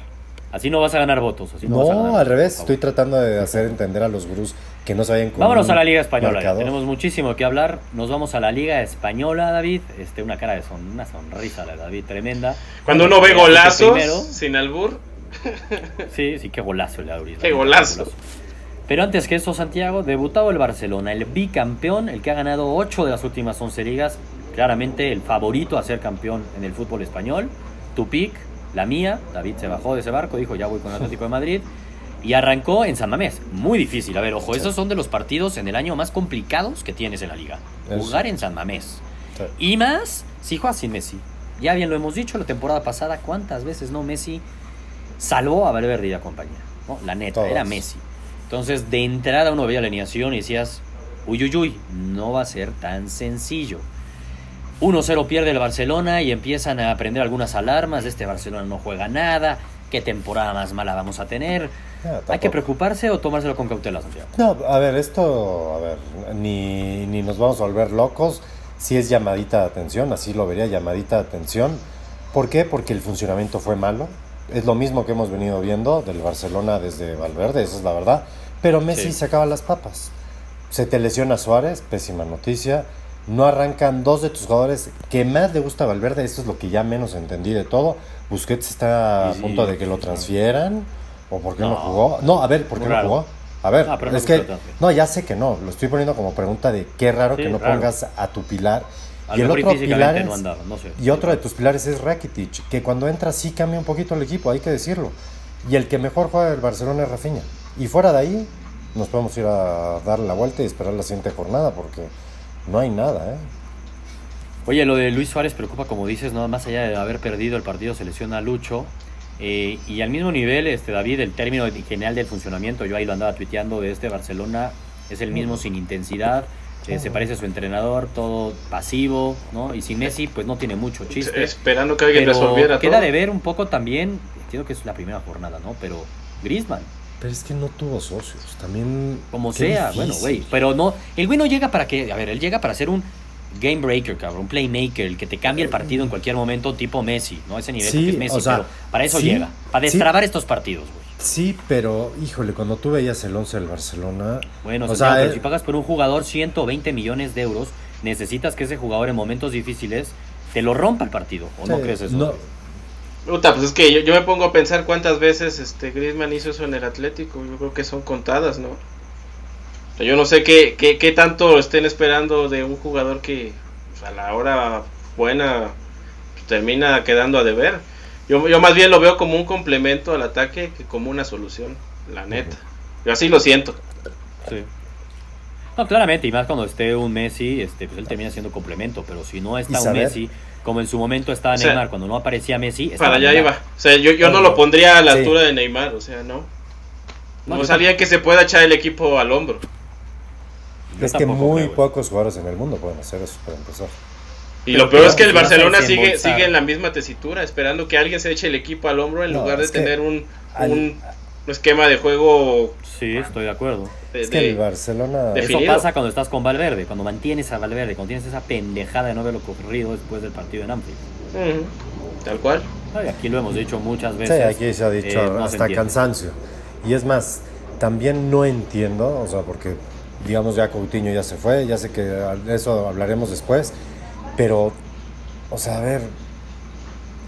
[SPEAKER 1] Así no vas a ganar votos. Así no, vas a
[SPEAKER 3] No,
[SPEAKER 1] ganar.
[SPEAKER 3] al revés, estoy tratando de hacer entender a los gurús que no sabían cómo.
[SPEAKER 1] Vámonos a la Liga Española. Tenemos muchísimo que hablar. Nos vamos a la Liga Española, David. Este, una cara de son, una sonrisa la de David tremenda.
[SPEAKER 2] Cuando uno ve
[SPEAKER 1] Este,
[SPEAKER 2] golazos
[SPEAKER 1] primero-
[SPEAKER 2] sin albur.
[SPEAKER 1] Sí, sí, qué golazo el de David.
[SPEAKER 2] Qué golazo.
[SPEAKER 1] Pero antes que eso, Santiago, debutado el Barcelona, el bicampeón, el que ha ganado 8 de las últimas 11 ligas, claramente el favorito a ser campeón en el fútbol español. Tu pick, la mía, David se bajó de ese barco, dijo ya voy con el Atlético de Madrid. Y arrancó en San Mamés. Muy difícil. A ver, ojo,
[SPEAKER 3] Sí.
[SPEAKER 1] esos son de los partidos en el año más complicados que tienes en la liga. Jugar en San Mamés.
[SPEAKER 3] Sí.
[SPEAKER 1] Y más si juegas sin Messi. Ya bien lo hemos dicho la temporada pasada, cuántas veces no Messi salvó a Valverde y la compañía. ¿no? La neta,
[SPEAKER 3] Todas.
[SPEAKER 1] era Messi. Entonces, de entrada uno veía la alineación y decías, uy, uy, uy, no va a ser tan sencillo. 1-0 pierde el Barcelona y empiezan a prender algunas alarmas este Barcelona no juega nada. qué temporada más mala vamos a tener.
[SPEAKER 3] Ah,
[SPEAKER 1] ¿Hay que preocuparse o tomárselo con cautela, Santiago?
[SPEAKER 3] No, a ver, esto, a ver, ni, ni nos vamos a volver locos. Si es llamadita de atención, así lo vería, llamadita de atención. ¿Por qué? Porque el funcionamiento fue malo. Es lo mismo que hemos venido viendo del Barcelona desde Valverde, esa es la verdad. Pero Messi
[SPEAKER 1] Sí.
[SPEAKER 3] sacaba las papas. Se te lesiona Suárez, pésima noticia. No arrancan dos de tus jugadores que más le gusta a Valverde, esto es lo que ya menos entendí de todo. Busquets está a
[SPEAKER 1] Sí, sí,
[SPEAKER 3] punto de que lo transfieran. ¿O por qué no,
[SPEAKER 1] No.
[SPEAKER 3] jugó? No, a ver, ¿por qué no jugó? A ver,
[SPEAKER 1] Ah,
[SPEAKER 3] es que, no, ya sé que no, lo estoy poniendo como pregunta de qué raro
[SPEAKER 1] Sí,
[SPEAKER 3] que no
[SPEAKER 1] raro.
[SPEAKER 3] pongas a tu pilar.
[SPEAKER 1] A
[SPEAKER 3] y el otro
[SPEAKER 1] físicamente
[SPEAKER 3] pilar es-
[SPEAKER 1] no andaba, no sé.
[SPEAKER 3] y otro de tus pilares es Rakitic, que cuando entra sí cambia un poquito el equipo, hay que decirlo. Y el que mejor juega del Barcelona es Rafinha. Y fuera de ahí, nos podemos ir a dar la vuelta y esperar la siguiente jornada, porque no hay nada, ¿eh?
[SPEAKER 1] Oye, lo de Luis Suárez preocupa, como dices, no más allá de haber perdido el partido, se lesiona a Lucho. eh, y al mismo nivel, este David, el término general del funcionamiento, yo ahí lo andaba tuiteando de este Barcelona, es el mismo sin intensidad, eh, se parece a su entrenador, todo pasivo, ¿no? Y sin Messi, pues no tiene mucho chiste.
[SPEAKER 2] Esperando que alguien
[SPEAKER 1] Pero
[SPEAKER 2] resolviera
[SPEAKER 1] queda
[SPEAKER 2] todo.
[SPEAKER 1] de ver un poco también, entiendo que es la primera jornada, ¿no? Pero Griezmann,
[SPEAKER 3] Pero es que no tuvo socios, también...
[SPEAKER 1] como sea,
[SPEAKER 3] difícil.
[SPEAKER 1] bueno, güey, pero no, el güey no llega para que, a ver, él llega para ser un game breaker, cabrón, un playmaker, el que te cambia el partido en cualquier momento, tipo Messi, ¿no? Ese nivel
[SPEAKER 3] Sí,
[SPEAKER 1] porque es Messi,
[SPEAKER 3] o sea,
[SPEAKER 1] pero para eso
[SPEAKER 3] sí,
[SPEAKER 1] llega, para
[SPEAKER 3] sí.
[SPEAKER 1] destrabar estos partidos, güey.
[SPEAKER 3] Sí, pero, híjole, cuando tú veías el 11 del Barcelona...
[SPEAKER 1] Bueno,
[SPEAKER 3] o sea,
[SPEAKER 1] pero
[SPEAKER 3] eh,
[SPEAKER 1] si pagas por un jugador 120 millones de euros, necesitas que ese jugador en momentos difíciles te lo rompa el partido, ¿o no crees eso?
[SPEAKER 3] no,
[SPEAKER 2] Puta, pues es que yo, yo me pongo a pensar cuántas veces este Griezmann hizo eso en el Atlético. Yo creo que son contadas, ¿no? O sea, yo no sé qué, qué, qué tanto estén esperando de un jugador que pues, a la hora buena pues, termina quedando a deber. Yo, yo más bien lo veo como un complemento al ataque que como una solución, la neta. Yo así lo siento.
[SPEAKER 1] Sí. No, claramente, y más cuando esté un Messi, este, pues él termina siendo complemento, pero si no está un Messi, como en su momento estaba
[SPEAKER 2] O sea,
[SPEAKER 1] Neymar, cuando no aparecía Messi, estaba
[SPEAKER 2] Para allá
[SPEAKER 1] Neymar.
[SPEAKER 2] iba. O sea, yo, yo no lo pondría a la
[SPEAKER 3] Sí.
[SPEAKER 2] altura de Neymar, o sea, no.
[SPEAKER 1] No,
[SPEAKER 2] No,
[SPEAKER 1] yo
[SPEAKER 2] sabía que se pueda echar el equipo al hombro.
[SPEAKER 1] Yo
[SPEAKER 3] es que muy
[SPEAKER 1] creo,
[SPEAKER 3] pocos jugadores en el mundo pueden hacer eso, para empezar.
[SPEAKER 2] Y
[SPEAKER 1] Pero
[SPEAKER 2] lo peor es que el Barcelona sigue, sigue en la misma tesitura, esperando que alguien se eche el equipo al hombro en
[SPEAKER 3] No,
[SPEAKER 2] lugar de tener un,
[SPEAKER 3] al-
[SPEAKER 2] un esquema de juego
[SPEAKER 1] Sí, estoy de acuerdo.
[SPEAKER 2] De,
[SPEAKER 3] Es que el Barcelona...
[SPEAKER 1] Eso pasa cuando estás con Valverde, cuando mantienes a Valverde, cuando tienes esa pendejada de no haberlo ocurrido después del partido en Anfield.
[SPEAKER 2] Ujú, tal cual.
[SPEAKER 1] Ay, Aquí lo hemos dicho muchas
[SPEAKER 3] Sí,
[SPEAKER 1] veces.
[SPEAKER 3] aquí se ha dicho
[SPEAKER 1] eh, no
[SPEAKER 3] hasta cansancio. Y es más, también no entiendo, o sea, porque digamos ya Coutinho ya se fue, ya sé que de eso hablaremos después, pero, o sea, a ver,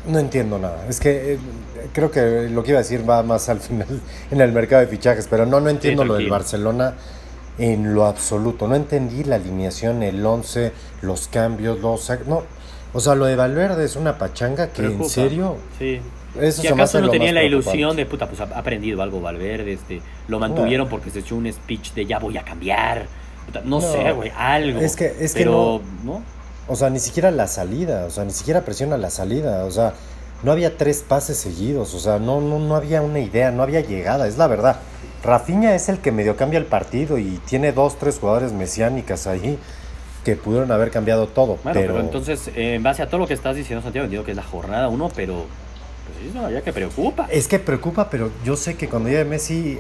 [SPEAKER 3] no entiendo nada. Es que eh, creo que lo que iba a decir va más al final en el mercado de fichajes, pero no, no entiendo lo del. Barcelona en lo absoluto. No entendí la alineación, el 11, los cambios, los... No, o sea, lo de Valverde es una pachanga que
[SPEAKER 1] Preocupa.
[SPEAKER 3] en serio...
[SPEAKER 1] Sí.
[SPEAKER 3] Eso
[SPEAKER 1] Si acaso no tenía la ilusión de puta, pues ha aprendido algo Valverde, este, lo mantuvieron porque se echó un speech de ya voy a cambiar. Puta, no,
[SPEAKER 3] No,
[SPEAKER 1] sé, güey, algo.
[SPEAKER 3] es que- es que
[SPEAKER 1] pero, ¿no?
[SPEAKER 3] O sea, ni siquiera la salida, o sea, ni siquiera presiona la salida, o sea, no había tres pases seguidos, o sea, no, no, no había una idea, no había llegada, es la verdad. Rafinha es el que medio cambia el partido y tiene dos, tres jugadores mesiánicas ahí que pudieron haber cambiado todo,
[SPEAKER 1] Bueno, pero,
[SPEAKER 3] pero,
[SPEAKER 1] entonces, eh, en base a todo lo que estás diciendo, Santiago, entiendo que es la jornada uno, pero pues sí, es una ya que preocupa.
[SPEAKER 3] es que preocupa, pero yo sé que cuando llegue Messi,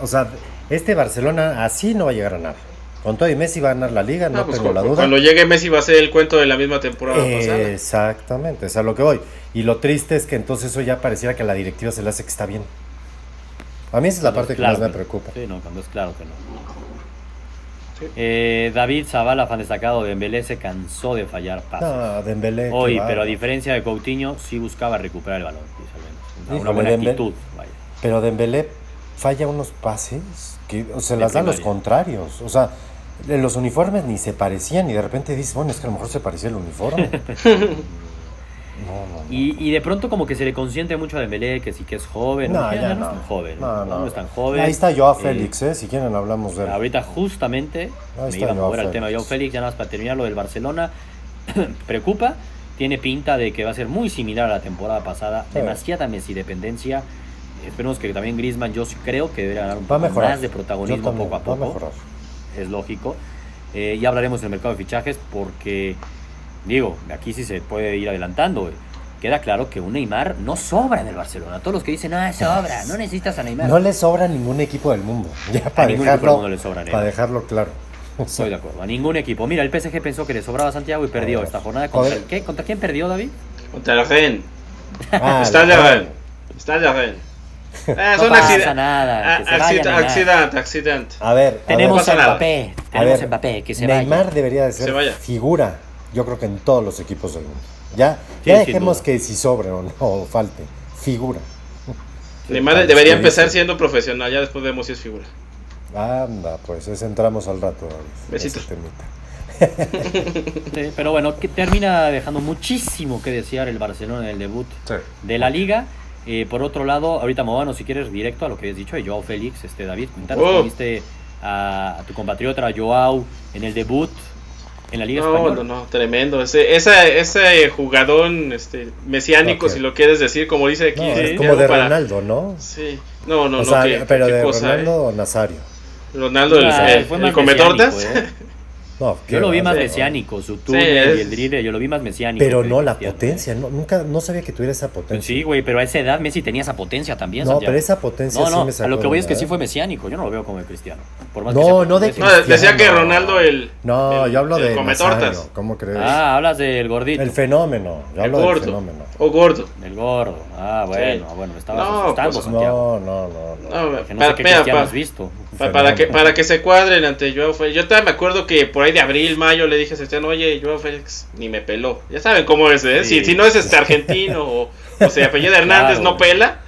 [SPEAKER 3] o sea, este Barcelona así no va a llegar a nada. Con todo y Messi va a ganar la liga, no,
[SPEAKER 2] Ah, pues
[SPEAKER 3] tengo la duda.
[SPEAKER 2] Cuando llegue Messi va a ser el cuento de la misma temporada pasada.
[SPEAKER 3] Exactamente, es a lo que voy. Y lo triste es que entonces eso ya pareciera que a la directiva se le hace que está bien. A mí esa es la
[SPEAKER 1] Cuando
[SPEAKER 3] parte
[SPEAKER 1] es
[SPEAKER 3] que más me preocupa.
[SPEAKER 1] Sí, no, cuando es claro que no.
[SPEAKER 2] Sí.
[SPEAKER 1] Eh, David Zavala, fan destacado de Embelé, se cansó de fallar pases.
[SPEAKER 3] No, Dembélé.
[SPEAKER 1] Hoy, pero a diferencia de Coutinho, sí buscaba recuperar el balón. Una-
[SPEAKER 3] Híjole,
[SPEAKER 1] buena
[SPEAKER 3] Dembélé-
[SPEAKER 1] actitud, vaya.
[SPEAKER 3] Pero Dembélé falla unos pases que o se las dan los contrarios. O sea, los uniformes ni se parecían y de repente dices, bueno, es que a lo mejor se parecía el uniforme. no, no, no.
[SPEAKER 1] Y, y de pronto como que se le consiente mucho a Dembélé que sí que es joven,
[SPEAKER 3] No,
[SPEAKER 1] ya,
[SPEAKER 3] ya
[SPEAKER 1] no,
[SPEAKER 3] no.
[SPEAKER 1] es tan joven,
[SPEAKER 3] No,
[SPEAKER 1] es tan joven.
[SPEAKER 3] Ahí está Joao
[SPEAKER 1] Eh,
[SPEAKER 3] Félix, ¿eh? Si quieren hablamos de él.
[SPEAKER 1] Ahorita justamente
[SPEAKER 3] Ahí
[SPEAKER 1] me iba a mover al tema de Joao
[SPEAKER 3] Félix.
[SPEAKER 1] Ya nada más para terminar lo del Barcelona. Preocupa, tiene pinta de que va a ser muy similar a la temporada pasada,
[SPEAKER 3] Sí.
[SPEAKER 1] demasiada Messi dependencia. Esperemos que también Griezmann, yo sí creo que debería ganar un poco más de protagonismo
[SPEAKER 3] también,
[SPEAKER 1] poco a
[SPEAKER 3] Va a
[SPEAKER 1] poco.
[SPEAKER 3] mejorar.
[SPEAKER 1] Es lógico. Eh, ya hablaremos del mercado de fichajes porque, digo, aquí sí se puede ir adelantando. queda claro que un Neymar no sobra en el Barcelona. Todos los que dicen, ah, sobra, no necesitas a Neymar.
[SPEAKER 3] No le sobra a ningún equipo del mundo. Ya para
[SPEAKER 1] ningún equipo del
[SPEAKER 3] dejarlo,
[SPEAKER 1] mundo le sobra a
[SPEAKER 3] para dejarlo claro.
[SPEAKER 1] Estoy de acuerdo. A ningún equipo. Mira, el PSG pensó que le sobraba a Santiago y perdió esta jornada. ¿Contra. ¿qué? ¿Contra quién perdió, David?
[SPEAKER 2] Contra la Ren.
[SPEAKER 3] Ah,
[SPEAKER 2] Está
[SPEAKER 3] la-
[SPEAKER 2] la Ren. Está la Ren. Ah,
[SPEAKER 1] No pasa
[SPEAKER 2] accidentes.
[SPEAKER 1] nada, que se
[SPEAKER 2] accidente.
[SPEAKER 3] A ver, a
[SPEAKER 1] Tenemos a. Mbappé.
[SPEAKER 3] a
[SPEAKER 1] Tenemos a
[SPEAKER 3] ver,
[SPEAKER 1] Mbappé, que se
[SPEAKER 3] Neymar
[SPEAKER 1] vaya.
[SPEAKER 3] debería de
[SPEAKER 2] Se
[SPEAKER 3] ser
[SPEAKER 2] vaya.
[SPEAKER 3] figura, yo creo que en todos los equipos del mundo. Ya,
[SPEAKER 1] Sí,
[SPEAKER 3] ya
[SPEAKER 1] sin
[SPEAKER 3] dejemos que si sobre o no o falte, figura.
[SPEAKER 2] Neymar debería empezar siendo profesional. Ya después vemos si es figura.
[SPEAKER 3] Anda, pues ese entramos al rato.
[SPEAKER 2] Besitos.
[SPEAKER 1] Sí, pero bueno, que termina dejando muchísimo que desear el Barcelona en el debut
[SPEAKER 3] Sí.
[SPEAKER 1] de la liga. Eh, por otro lado, ahorita Movano, si quieres, directo a lo que habías dicho de Joao Félix, este David, cuéntanos
[SPEAKER 2] Oh.
[SPEAKER 1] cómo viste a, a tu compatriota Joao en el debut en la Liga
[SPEAKER 2] No,
[SPEAKER 1] Española.
[SPEAKER 2] no, no, tremendo. Ese, esa, ese jugadón este, mesiánico, si lo quieres decir, como dice aquí.
[SPEAKER 3] No,
[SPEAKER 2] eh,
[SPEAKER 3] es como de
[SPEAKER 2] para-
[SPEAKER 3] Ronaldo, ¿no?
[SPEAKER 2] Sí. No, no,
[SPEAKER 3] o
[SPEAKER 2] no,
[SPEAKER 3] sea,
[SPEAKER 2] qué-
[SPEAKER 3] pero
[SPEAKER 2] qué
[SPEAKER 3] de
[SPEAKER 2] cosa,
[SPEAKER 3] Ronaldo Nazario.
[SPEAKER 2] eh. Ronaldo, el,
[SPEAKER 1] Ah,
[SPEAKER 2] el,
[SPEAKER 1] fue
[SPEAKER 2] el
[SPEAKER 1] más
[SPEAKER 3] No,
[SPEAKER 1] Yo lo vi más mesiánico, su túnel
[SPEAKER 2] es-
[SPEAKER 1] y el drible, yo lo vi más mesiánico.
[SPEAKER 3] Pero no la
[SPEAKER 1] Cristiano, ¿eh?
[SPEAKER 3] potencia, no, nunca, no sabía que tuviera esa
[SPEAKER 1] Pues
[SPEAKER 3] potencia.
[SPEAKER 1] sí, güey, pero a esa edad Messi tenía esa potencia también.
[SPEAKER 3] no,
[SPEAKER 1] Santiago.
[SPEAKER 3] pero esa potencia
[SPEAKER 1] No,
[SPEAKER 3] sí
[SPEAKER 1] no,
[SPEAKER 3] me
[SPEAKER 1] a
[SPEAKER 3] sacó
[SPEAKER 1] lo que voy es que sí
[SPEAKER 3] ¿eh?
[SPEAKER 1] fue mesiánico. Yo no lo veo como el Cristiano. Por más
[SPEAKER 3] No,
[SPEAKER 1] que sea
[SPEAKER 3] no de
[SPEAKER 1] Messi.
[SPEAKER 2] No, decía que
[SPEAKER 3] Cristiano.
[SPEAKER 2] Ronaldo el.
[SPEAKER 3] No,
[SPEAKER 2] el-
[SPEAKER 3] yo hablo
[SPEAKER 2] el
[SPEAKER 3] de
[SPEAKER 2] come tortas.
[SPEAKER 3] ¿cómo crees?
[SPEAKER 1] Ah, hablas del gordito.
[SPEAKER 3] el fenómeno, yo
[SPEAKER 2] El
[SPEAKER 3] hablo del
[SPEAKER 2] gordo.
[SPEAKER 3] fenómeno.
[SPEAKER 2] O gordo.
[SPEAKER 1] El gordo. Ah, bueno, bueno, me estabas
[SPEAKER 2] No,
[SPEAKER 1] asustando,
[SPEAKER 2] pues,
[SPEAKER 1] Santiago.
[SPEAKER 3] No, no, no, no.
[SPEAKER 2] No,
[SPEAKER 1] Que no
[SPEAKER 2] pa-
[SPEAKER 1] sé qué
[SPEAKER 2] mira,
[SPEAKER 1] Cristiano has visto.
[SPEAKER 2] Pa- para, que, para que se cuadren ante Joao Félix. Yo todavía me acuerdo que por ahí de abril, mayo le dije a Sebastián, oye, Joao Félix ni me peló. Ya saben cómo es, ¿eh?
[SPEAKER 1] Sí.
[SPEAKER 2] Si, si no es este argentino o, o se apellida Hernández,
[SPEAKER 1] Claro.
[SPEAKER 2] no pela.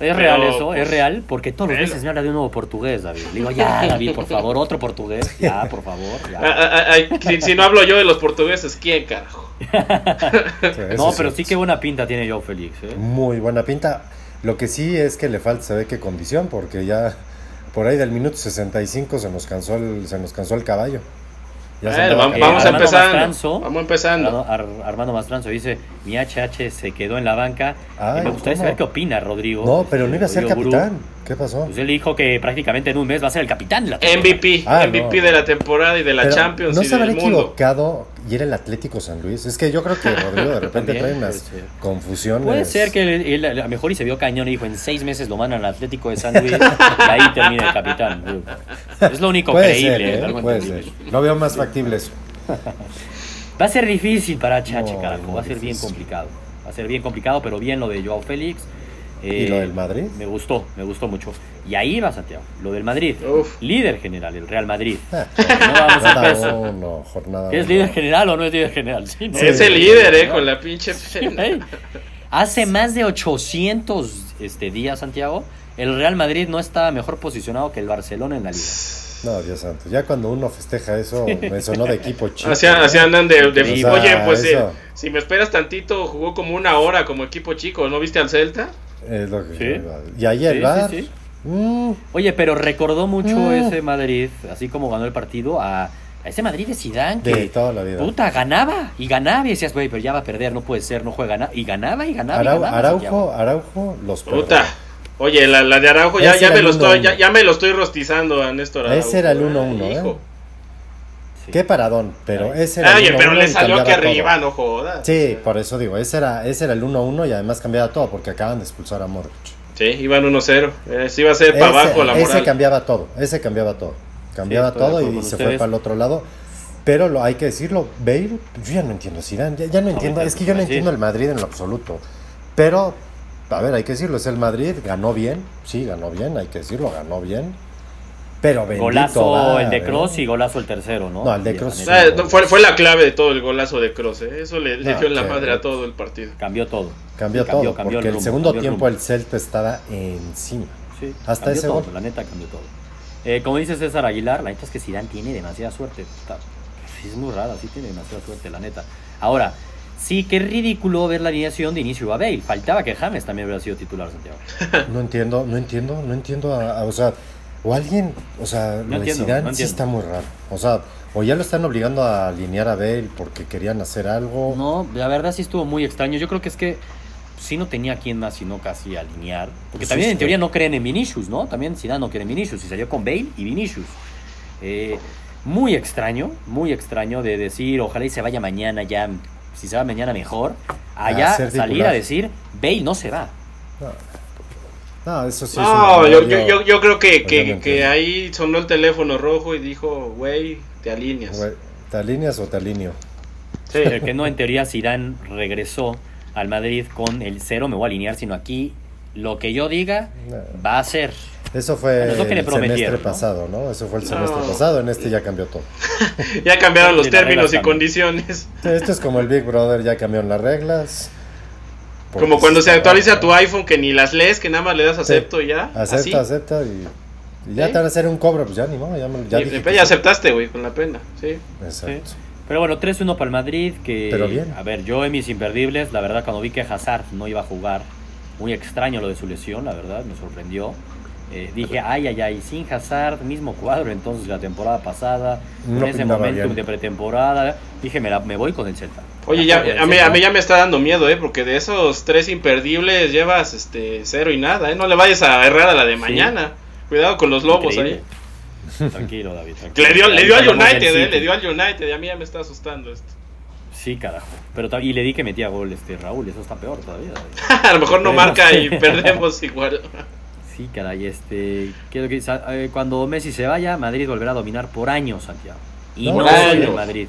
[SPEAKER 1] Es
[SPEAKER 2] Pero,
[SPEAKER 1] real eso,
[SPEAKER 2] pues,
[SPEAKER 1] es real, porque todos los meses me habla de un nuevo portugués, David. Le digo, ya, David, por favor, otro portugués. Ya, por favor,
[SPEAKER 2] Ah,
[SPEAKER 1] ya.
[SPEAKER 2] ah, ah, ay, si, si no hablo yo de los portugueses, ¿quién carajo?
[SPEAKER 3] Sí,
[SPEAKER 1] No, pero
[SPEAKER 3] sí.
[SPEAKER 1] sí que buena pinta tiene Joe Félix, ¿eh?
[SPEAKER 3] Muy buena pinta. Lo que sí es que le falta, se ve que condición, porque ya por ahí del minuto 65 se nos cansó el, se nos cansó el caballo. Ya
[SPEAKER 2] Bueno, vamos, vamos
[SPEAKER 1] Armando
[SPEAKER 2] empezando.
[SPEAKER 1] Mastranzo-
[SPEAKER 2] Vamos empezando.
[SPEAKER 1] Armando, Ar- Armando Mastranzo dice, mi HH se quedó en la banca.
[SPEAKER 3] Ay,
[SPEAKER 1] y me gustaría
[SPEAKER 3] ¿cómo?
[SPEAKER 1] saber qué opina Rodrigo.
[SPEAKER 3] No, pero no iba a ser
[SPEAKER 1] Rodrigo
[SPEAKER 3] capitán. ¿Qué pasó?
[SPEAKER 1] Pues él dijo que prácticamente en un mes va a ser el capitán de la temporada.
[SPEAKER 2] MVP,
[SPEAKER 3] Ah,
[SPEAKER 2] MVP
[SPEAKER 3] no.
[SPEAKER 2] de la temporada y de la
[SPEAKER 3] Pero
[SPEAKER 2] Champions
[SPEAKER 3] no
[SPEAKER 2] y
[SPEAKER 3] se habrá equivocado y era el Atlético San Luis. Es que yo creo que Rodrigo de repente
[SPEAKER 1] También
[SPEAKER 3] trae
[SPEAKER 1] puede
[SPEAKER 3] unas
[SPEAKER 1] ser.
[SPEAKER 3] confusiones.
[SPEAKER 1] Puede ser que él, a lo mejor y se vio cañón y dijo, en seis meses lo mandan al Atlético de San Luis y ahí termina el capitán. Es lo único
[SPEAKER 3] Puede
[SPEAKER 1] creíble.
[SPEAKER 3] ser, ¿eh? puede ser. Lo veo más factible eso.
[SPEAKER 1] Va a ser difícil para Chache,
[SPEAKER 3] No,
[SPEAKER 1] carajo. Va a ser bien complicado. Va a ser bien complicado, pero bien lo de Joao Félix. Eh,
[SPEAKER 3] ¿Y lo del Madrid?
[SPEAKER 1] Me gustó, me gustó mucho. Y ahí va Santiago, lo del Madrid.
[SPEAKER 2] Uf.
[SPEAKER 1] Líder general, el Real Madrid.
[SPEAKER 3] Ah,
[SPEAKER 1] No vamos a peso.
[SPEAKER 3] uno, jornada
[SPEAKER 1] ¿Es
[SPEAKER 3] uno.
[SPEAKER 1] líder general o no es líder general? Sí, ¿no?
[SPEAKER 2] es
[SPEAKER 3] Sí.
[SPEAKER 2] el líder, eh, con la pinche.
[SPEAKER 1] Hace más de 800 este, días, Santiago, el Real Madrid no estaba mejor posicionado que el Barcelona en la liga.
[SPEAKER 3] No, Dios santo. Ya cuando uno festeja eso, me sonó de equipo chico.
[SPEAKER 2] Así, así andan de, de-
[SPEAKER 1] Sí,
[SPEAKER 2] Oye,
[SPEAKER 3] o sea,
[SPEAKER 2] pues eh, si me esperas tantito, jugó como una hora como equipo chico, ¿no viste al Celta?
[SPEAKER 3] Es lo que
[SPEAKER 1] Sí.
[SPEAKER 3] Y ahí el
[SPEAKER 1] Sí,
[SPEAKER 3] bar.
[SPEAKER 1] sí, sí.
[SPEAKER 3] mm,
[SPEAKER 1] Oye, pero recordó mucho
[SPEAKER 3] Mm.
[SPEAKER 1] ese Madrid, así como ganó el partido, a, a ese Madrid de Zidane que
[SPEAKER 3] de toda la vida.
[SPEAKER 1] puta ganaba y ganaba y decías, güey, pero ya va a perder, no puede ser, no juega nada y ganaba y ganaba. y ganaba,
[SPEAKER 3] Araujo,
[SPEAKER 1] Santiago.
[SPEAKER 3] Araujo los
[SPEAKER 2] Puta. Oye, la, la de Araujo, ya, ya, me lo estoy,
[SPEAKER 3] 1-1.
[SPEAKER 2] ya, ya me lo estoy rostizando a Néstor Araujo.
[SPEAKER 3] Ese era el
[SPEAKER 2] eh,
[SPEAKER 3] 1-1, ¿eh?
[SPEAKER 2] hijo.
[SPEAKER 1] Sí.
[SPEAKER 3] Qué paradón, pero
[SPEAKER 1] Ay.
[SPEAKER 3] ese era el
[SPEAKER 2] Oye,
[SPEAKER 3] 1-1
[SPEAKER 2] pero le
[SPEAKER 3] y
[SPEAKER 2] salió
[SPEAKER 3] todo.
[SPEAKER 2] arriba, no jodas.
[SPEAKER 3] Sí, por eso digo, ese era, ese era el 1-1 y además cambiaba todo porque acaban de expulsar a Modric.
[SPEAKER 2] Sí, iban 1-0. Eh, sí iba a ser para
[SPEAKER 3] Ese-
[SPEAKER 2] abajo la
[SPEAKER 3] ese
[SPEAKER 2] moral.
[SPEAKER 3] cambiaba todo, ese cambiaba todo. Cambiaba todo y se fue para el otro lado. Pero lo hay que decirlo, Bale, yo ya no entiendo Zidane, ya, ya no entiendo, es que yo no entiendo el Madrid en lo absoluto. Pero, a ver, hay que decirlo, es el Madrid, ganó bien, sí, ganó bien, hay que decirlo, ganó bien. Pero bendito
[SPEAKER 1] Golazo
[SPEAKER 3] va,
[SPEAKER 1] el de
[SPEAKER 3] ¿eh?
[SPEAKER 1] Cross y golazo el tercero, ¿no?
[SPEAKER 3] No, el de
[SPEAKER 1] la
[SPEAKER 2] Ah,
[SPEAKER 1] neta,
[SPEAKER 2] no, fue, fue la clave de todo el golazo de Kroos. eh. Eso le, le
[SPEAKER 3] No,
[SPEAKER 2] dio en la
[SPEAKER 3] que-
[SPEAKER 2] madre a todo el partido.
[SPEAKER 1] Cambió todo.
[SPEAKER 3] Cambió
[SPEAKER 1] Sí,
[SPEAKER 3] todo,
[SPEAKER 1] cambió
[SPEAKER 3] porque el,
[SPEAKER 1] rumbo,
[SPEAKER 3] segundo
[SPEAKER 1] cambió
[SPEAKER 3] tiempo
[SPEAKER 1] rumbo.
[SPEAKER 3] el Celta estaba encima.
[SPEAKER 1] Sí,
[SPEAKER 3] Hasta ese
[SPEAKER 1] todo,
[SPEAKER 3] gol.
[SPEAKER 1] La neta cambió todo. Eh, como dice César Aguilar, la neta es que Zidane tiene demasiada suerte. Puta, sí es muy raro, sí tiene demasiada suerte, la neta. Ahora, sí, qué ridículo ver la alineación de inicio a Bale. Faltaba que James también hubiera sido titular, Santiago.
[SPEAKER 3] No entiendo, no entiendo, no entiendo, a- a- o sea, o alguien, o sea, lo de Zidane
[SPEAKER 1] no
[SPEAKER 3] sí está muy raro. O sea, o ya lo están obligando a alinear a Bale porque querían hacer algo.
[SPEAKER 1] No, la verdad sí estuvo muy extraño. Yo creo que es que sí no tenía quien más sino casi alinear. Porque
[SPEAKER 3] Sí,
[SPEAKER 1] también en teoría no creen en Vinicius, ¿no? También Zidane no cree en Vinicius y salió con Bale y Vinicius. Eh, muy extraño, muy extraño de decir, ojalá y se vaya mañana ya, si se va mañana mejor. allá salir a decir, Bale no se va.
[SPEAKER 3] No, eso sí. es
[SPEAKER 2] No,
[SPEAKER 3] una-
[SPEAKER 2] yo, yo, yo, yo creo que, que,
[SPEAKER 3] no
[SPEAKER 2] que ahí sonó el teléfono rojo y dijo, güey, te alineas.
[SPEAKER 3] Güey, ¿Te alineas o te alineo?
[SPEAKER 2] Sí.
[SPEAKER 1] El que no, en teoría, Zidane regresó al Madrid con el cero, me voy a alinear, sino aquí lo que yo diga
[SPEAKER 3] No.
[SPEAKER 1] va a ser.
[SPEAKER 3] Eso fue
[SPEAKER 1] es lo que
[SPEAKER 3] el semestre
[SPEAKER 1] ¿no?
[SPEAKER 3] pasado, ¿no? Eso fue el
[SPEAKER 2] No.
[SPEAKER 3] semestre pasado. En este ya cambió todo.
[SPEAKER 2] Ya cambiaron los términos y condiciones.
[SPEAKER 3] Esto es como el Big Brother, ya cambiaron las reglas.
[SPEAKER 2] Como cuando se actualiza tu iPhone que ni las lees, que nada más le das acepto y ya.
[SPEAKER 3] Acepta,
[SPEAKER 2] así.
[SPEAKER 3] acepta y, y ya
[SPEAKER 2] Sí.
[SPEAKER 3] te van a hacer un cobro, pues ya ni modo, ya, me- ya
[SPEAKER 2] Y-
[SPEAKER 3] dije
[SPEAKER 2] y
[SPEAKER 3] que
[SPEAKER 2] ya
[SPEAKER 3] sí.
[SPEAKER 2] aceptaste, güey, con la pena. Sí.
[SPEAKER 3] Exacto.
[SPEAKER 1] Pero bueno, 3-1 para el Madrid, que...
[SPEAKER 3] Pero bien.
[SPEAKER 1] A ver, yo en mis imperdibles, la verdad, cuando vi que Hazard no iba a jugar, muy extraño lo de su lesión, la verdad, me sorprendió. Eh, dije, ay, ay, ay, sin Hazard, mismo cuadro, entonces la temporada pasada, con
[SPEAKER 3] No
[SPEAKER 1] ese
[SPEAKER 3] pintaba
[SPEAKER 1] momentum
[SPEAKER 3] bien.
[SPEAKER 1] de pretemporada, dije, me, la- me voy con el Celta.
[SPEAKER 2] Oye, ya,
[SPEAKER 1] Con
[SPEAKER 2] a, mí, a mí ya me está dando miedo, ¿eh? Porque de esos tres imperdibles llevas este cero y nada, ¿eh? No le vayas a errar a la de mañana. Cuidado con los lobos
[SPEAKER 1] Increíble.
[SPEAKER 2] ahí.
[SPEAKER 1] Tranquilo, David. Tranquilo.
[SPEAKER 2] le dio, le dio al United, ¿eh? Le dio al United y a mí ya me está asustando esto.
[SPEAKER 1] Sí, carajo. Pero, y le di que metía gol este Raúl, eso está peor todavía. David.
[SPEAKER 2] a lo mejor no marca y perdemos igual.
[SPEAKER 1] Sí, caray, este. quiero que sa- eh, cuando Messi se vaya, Madrid volverá a dominar por años, Santiago. Y
[SPEAKER 3] No,
[SPEAKER 1] no, el
[SPEAKER 2] años.
[SPEAKER 1] Madrid.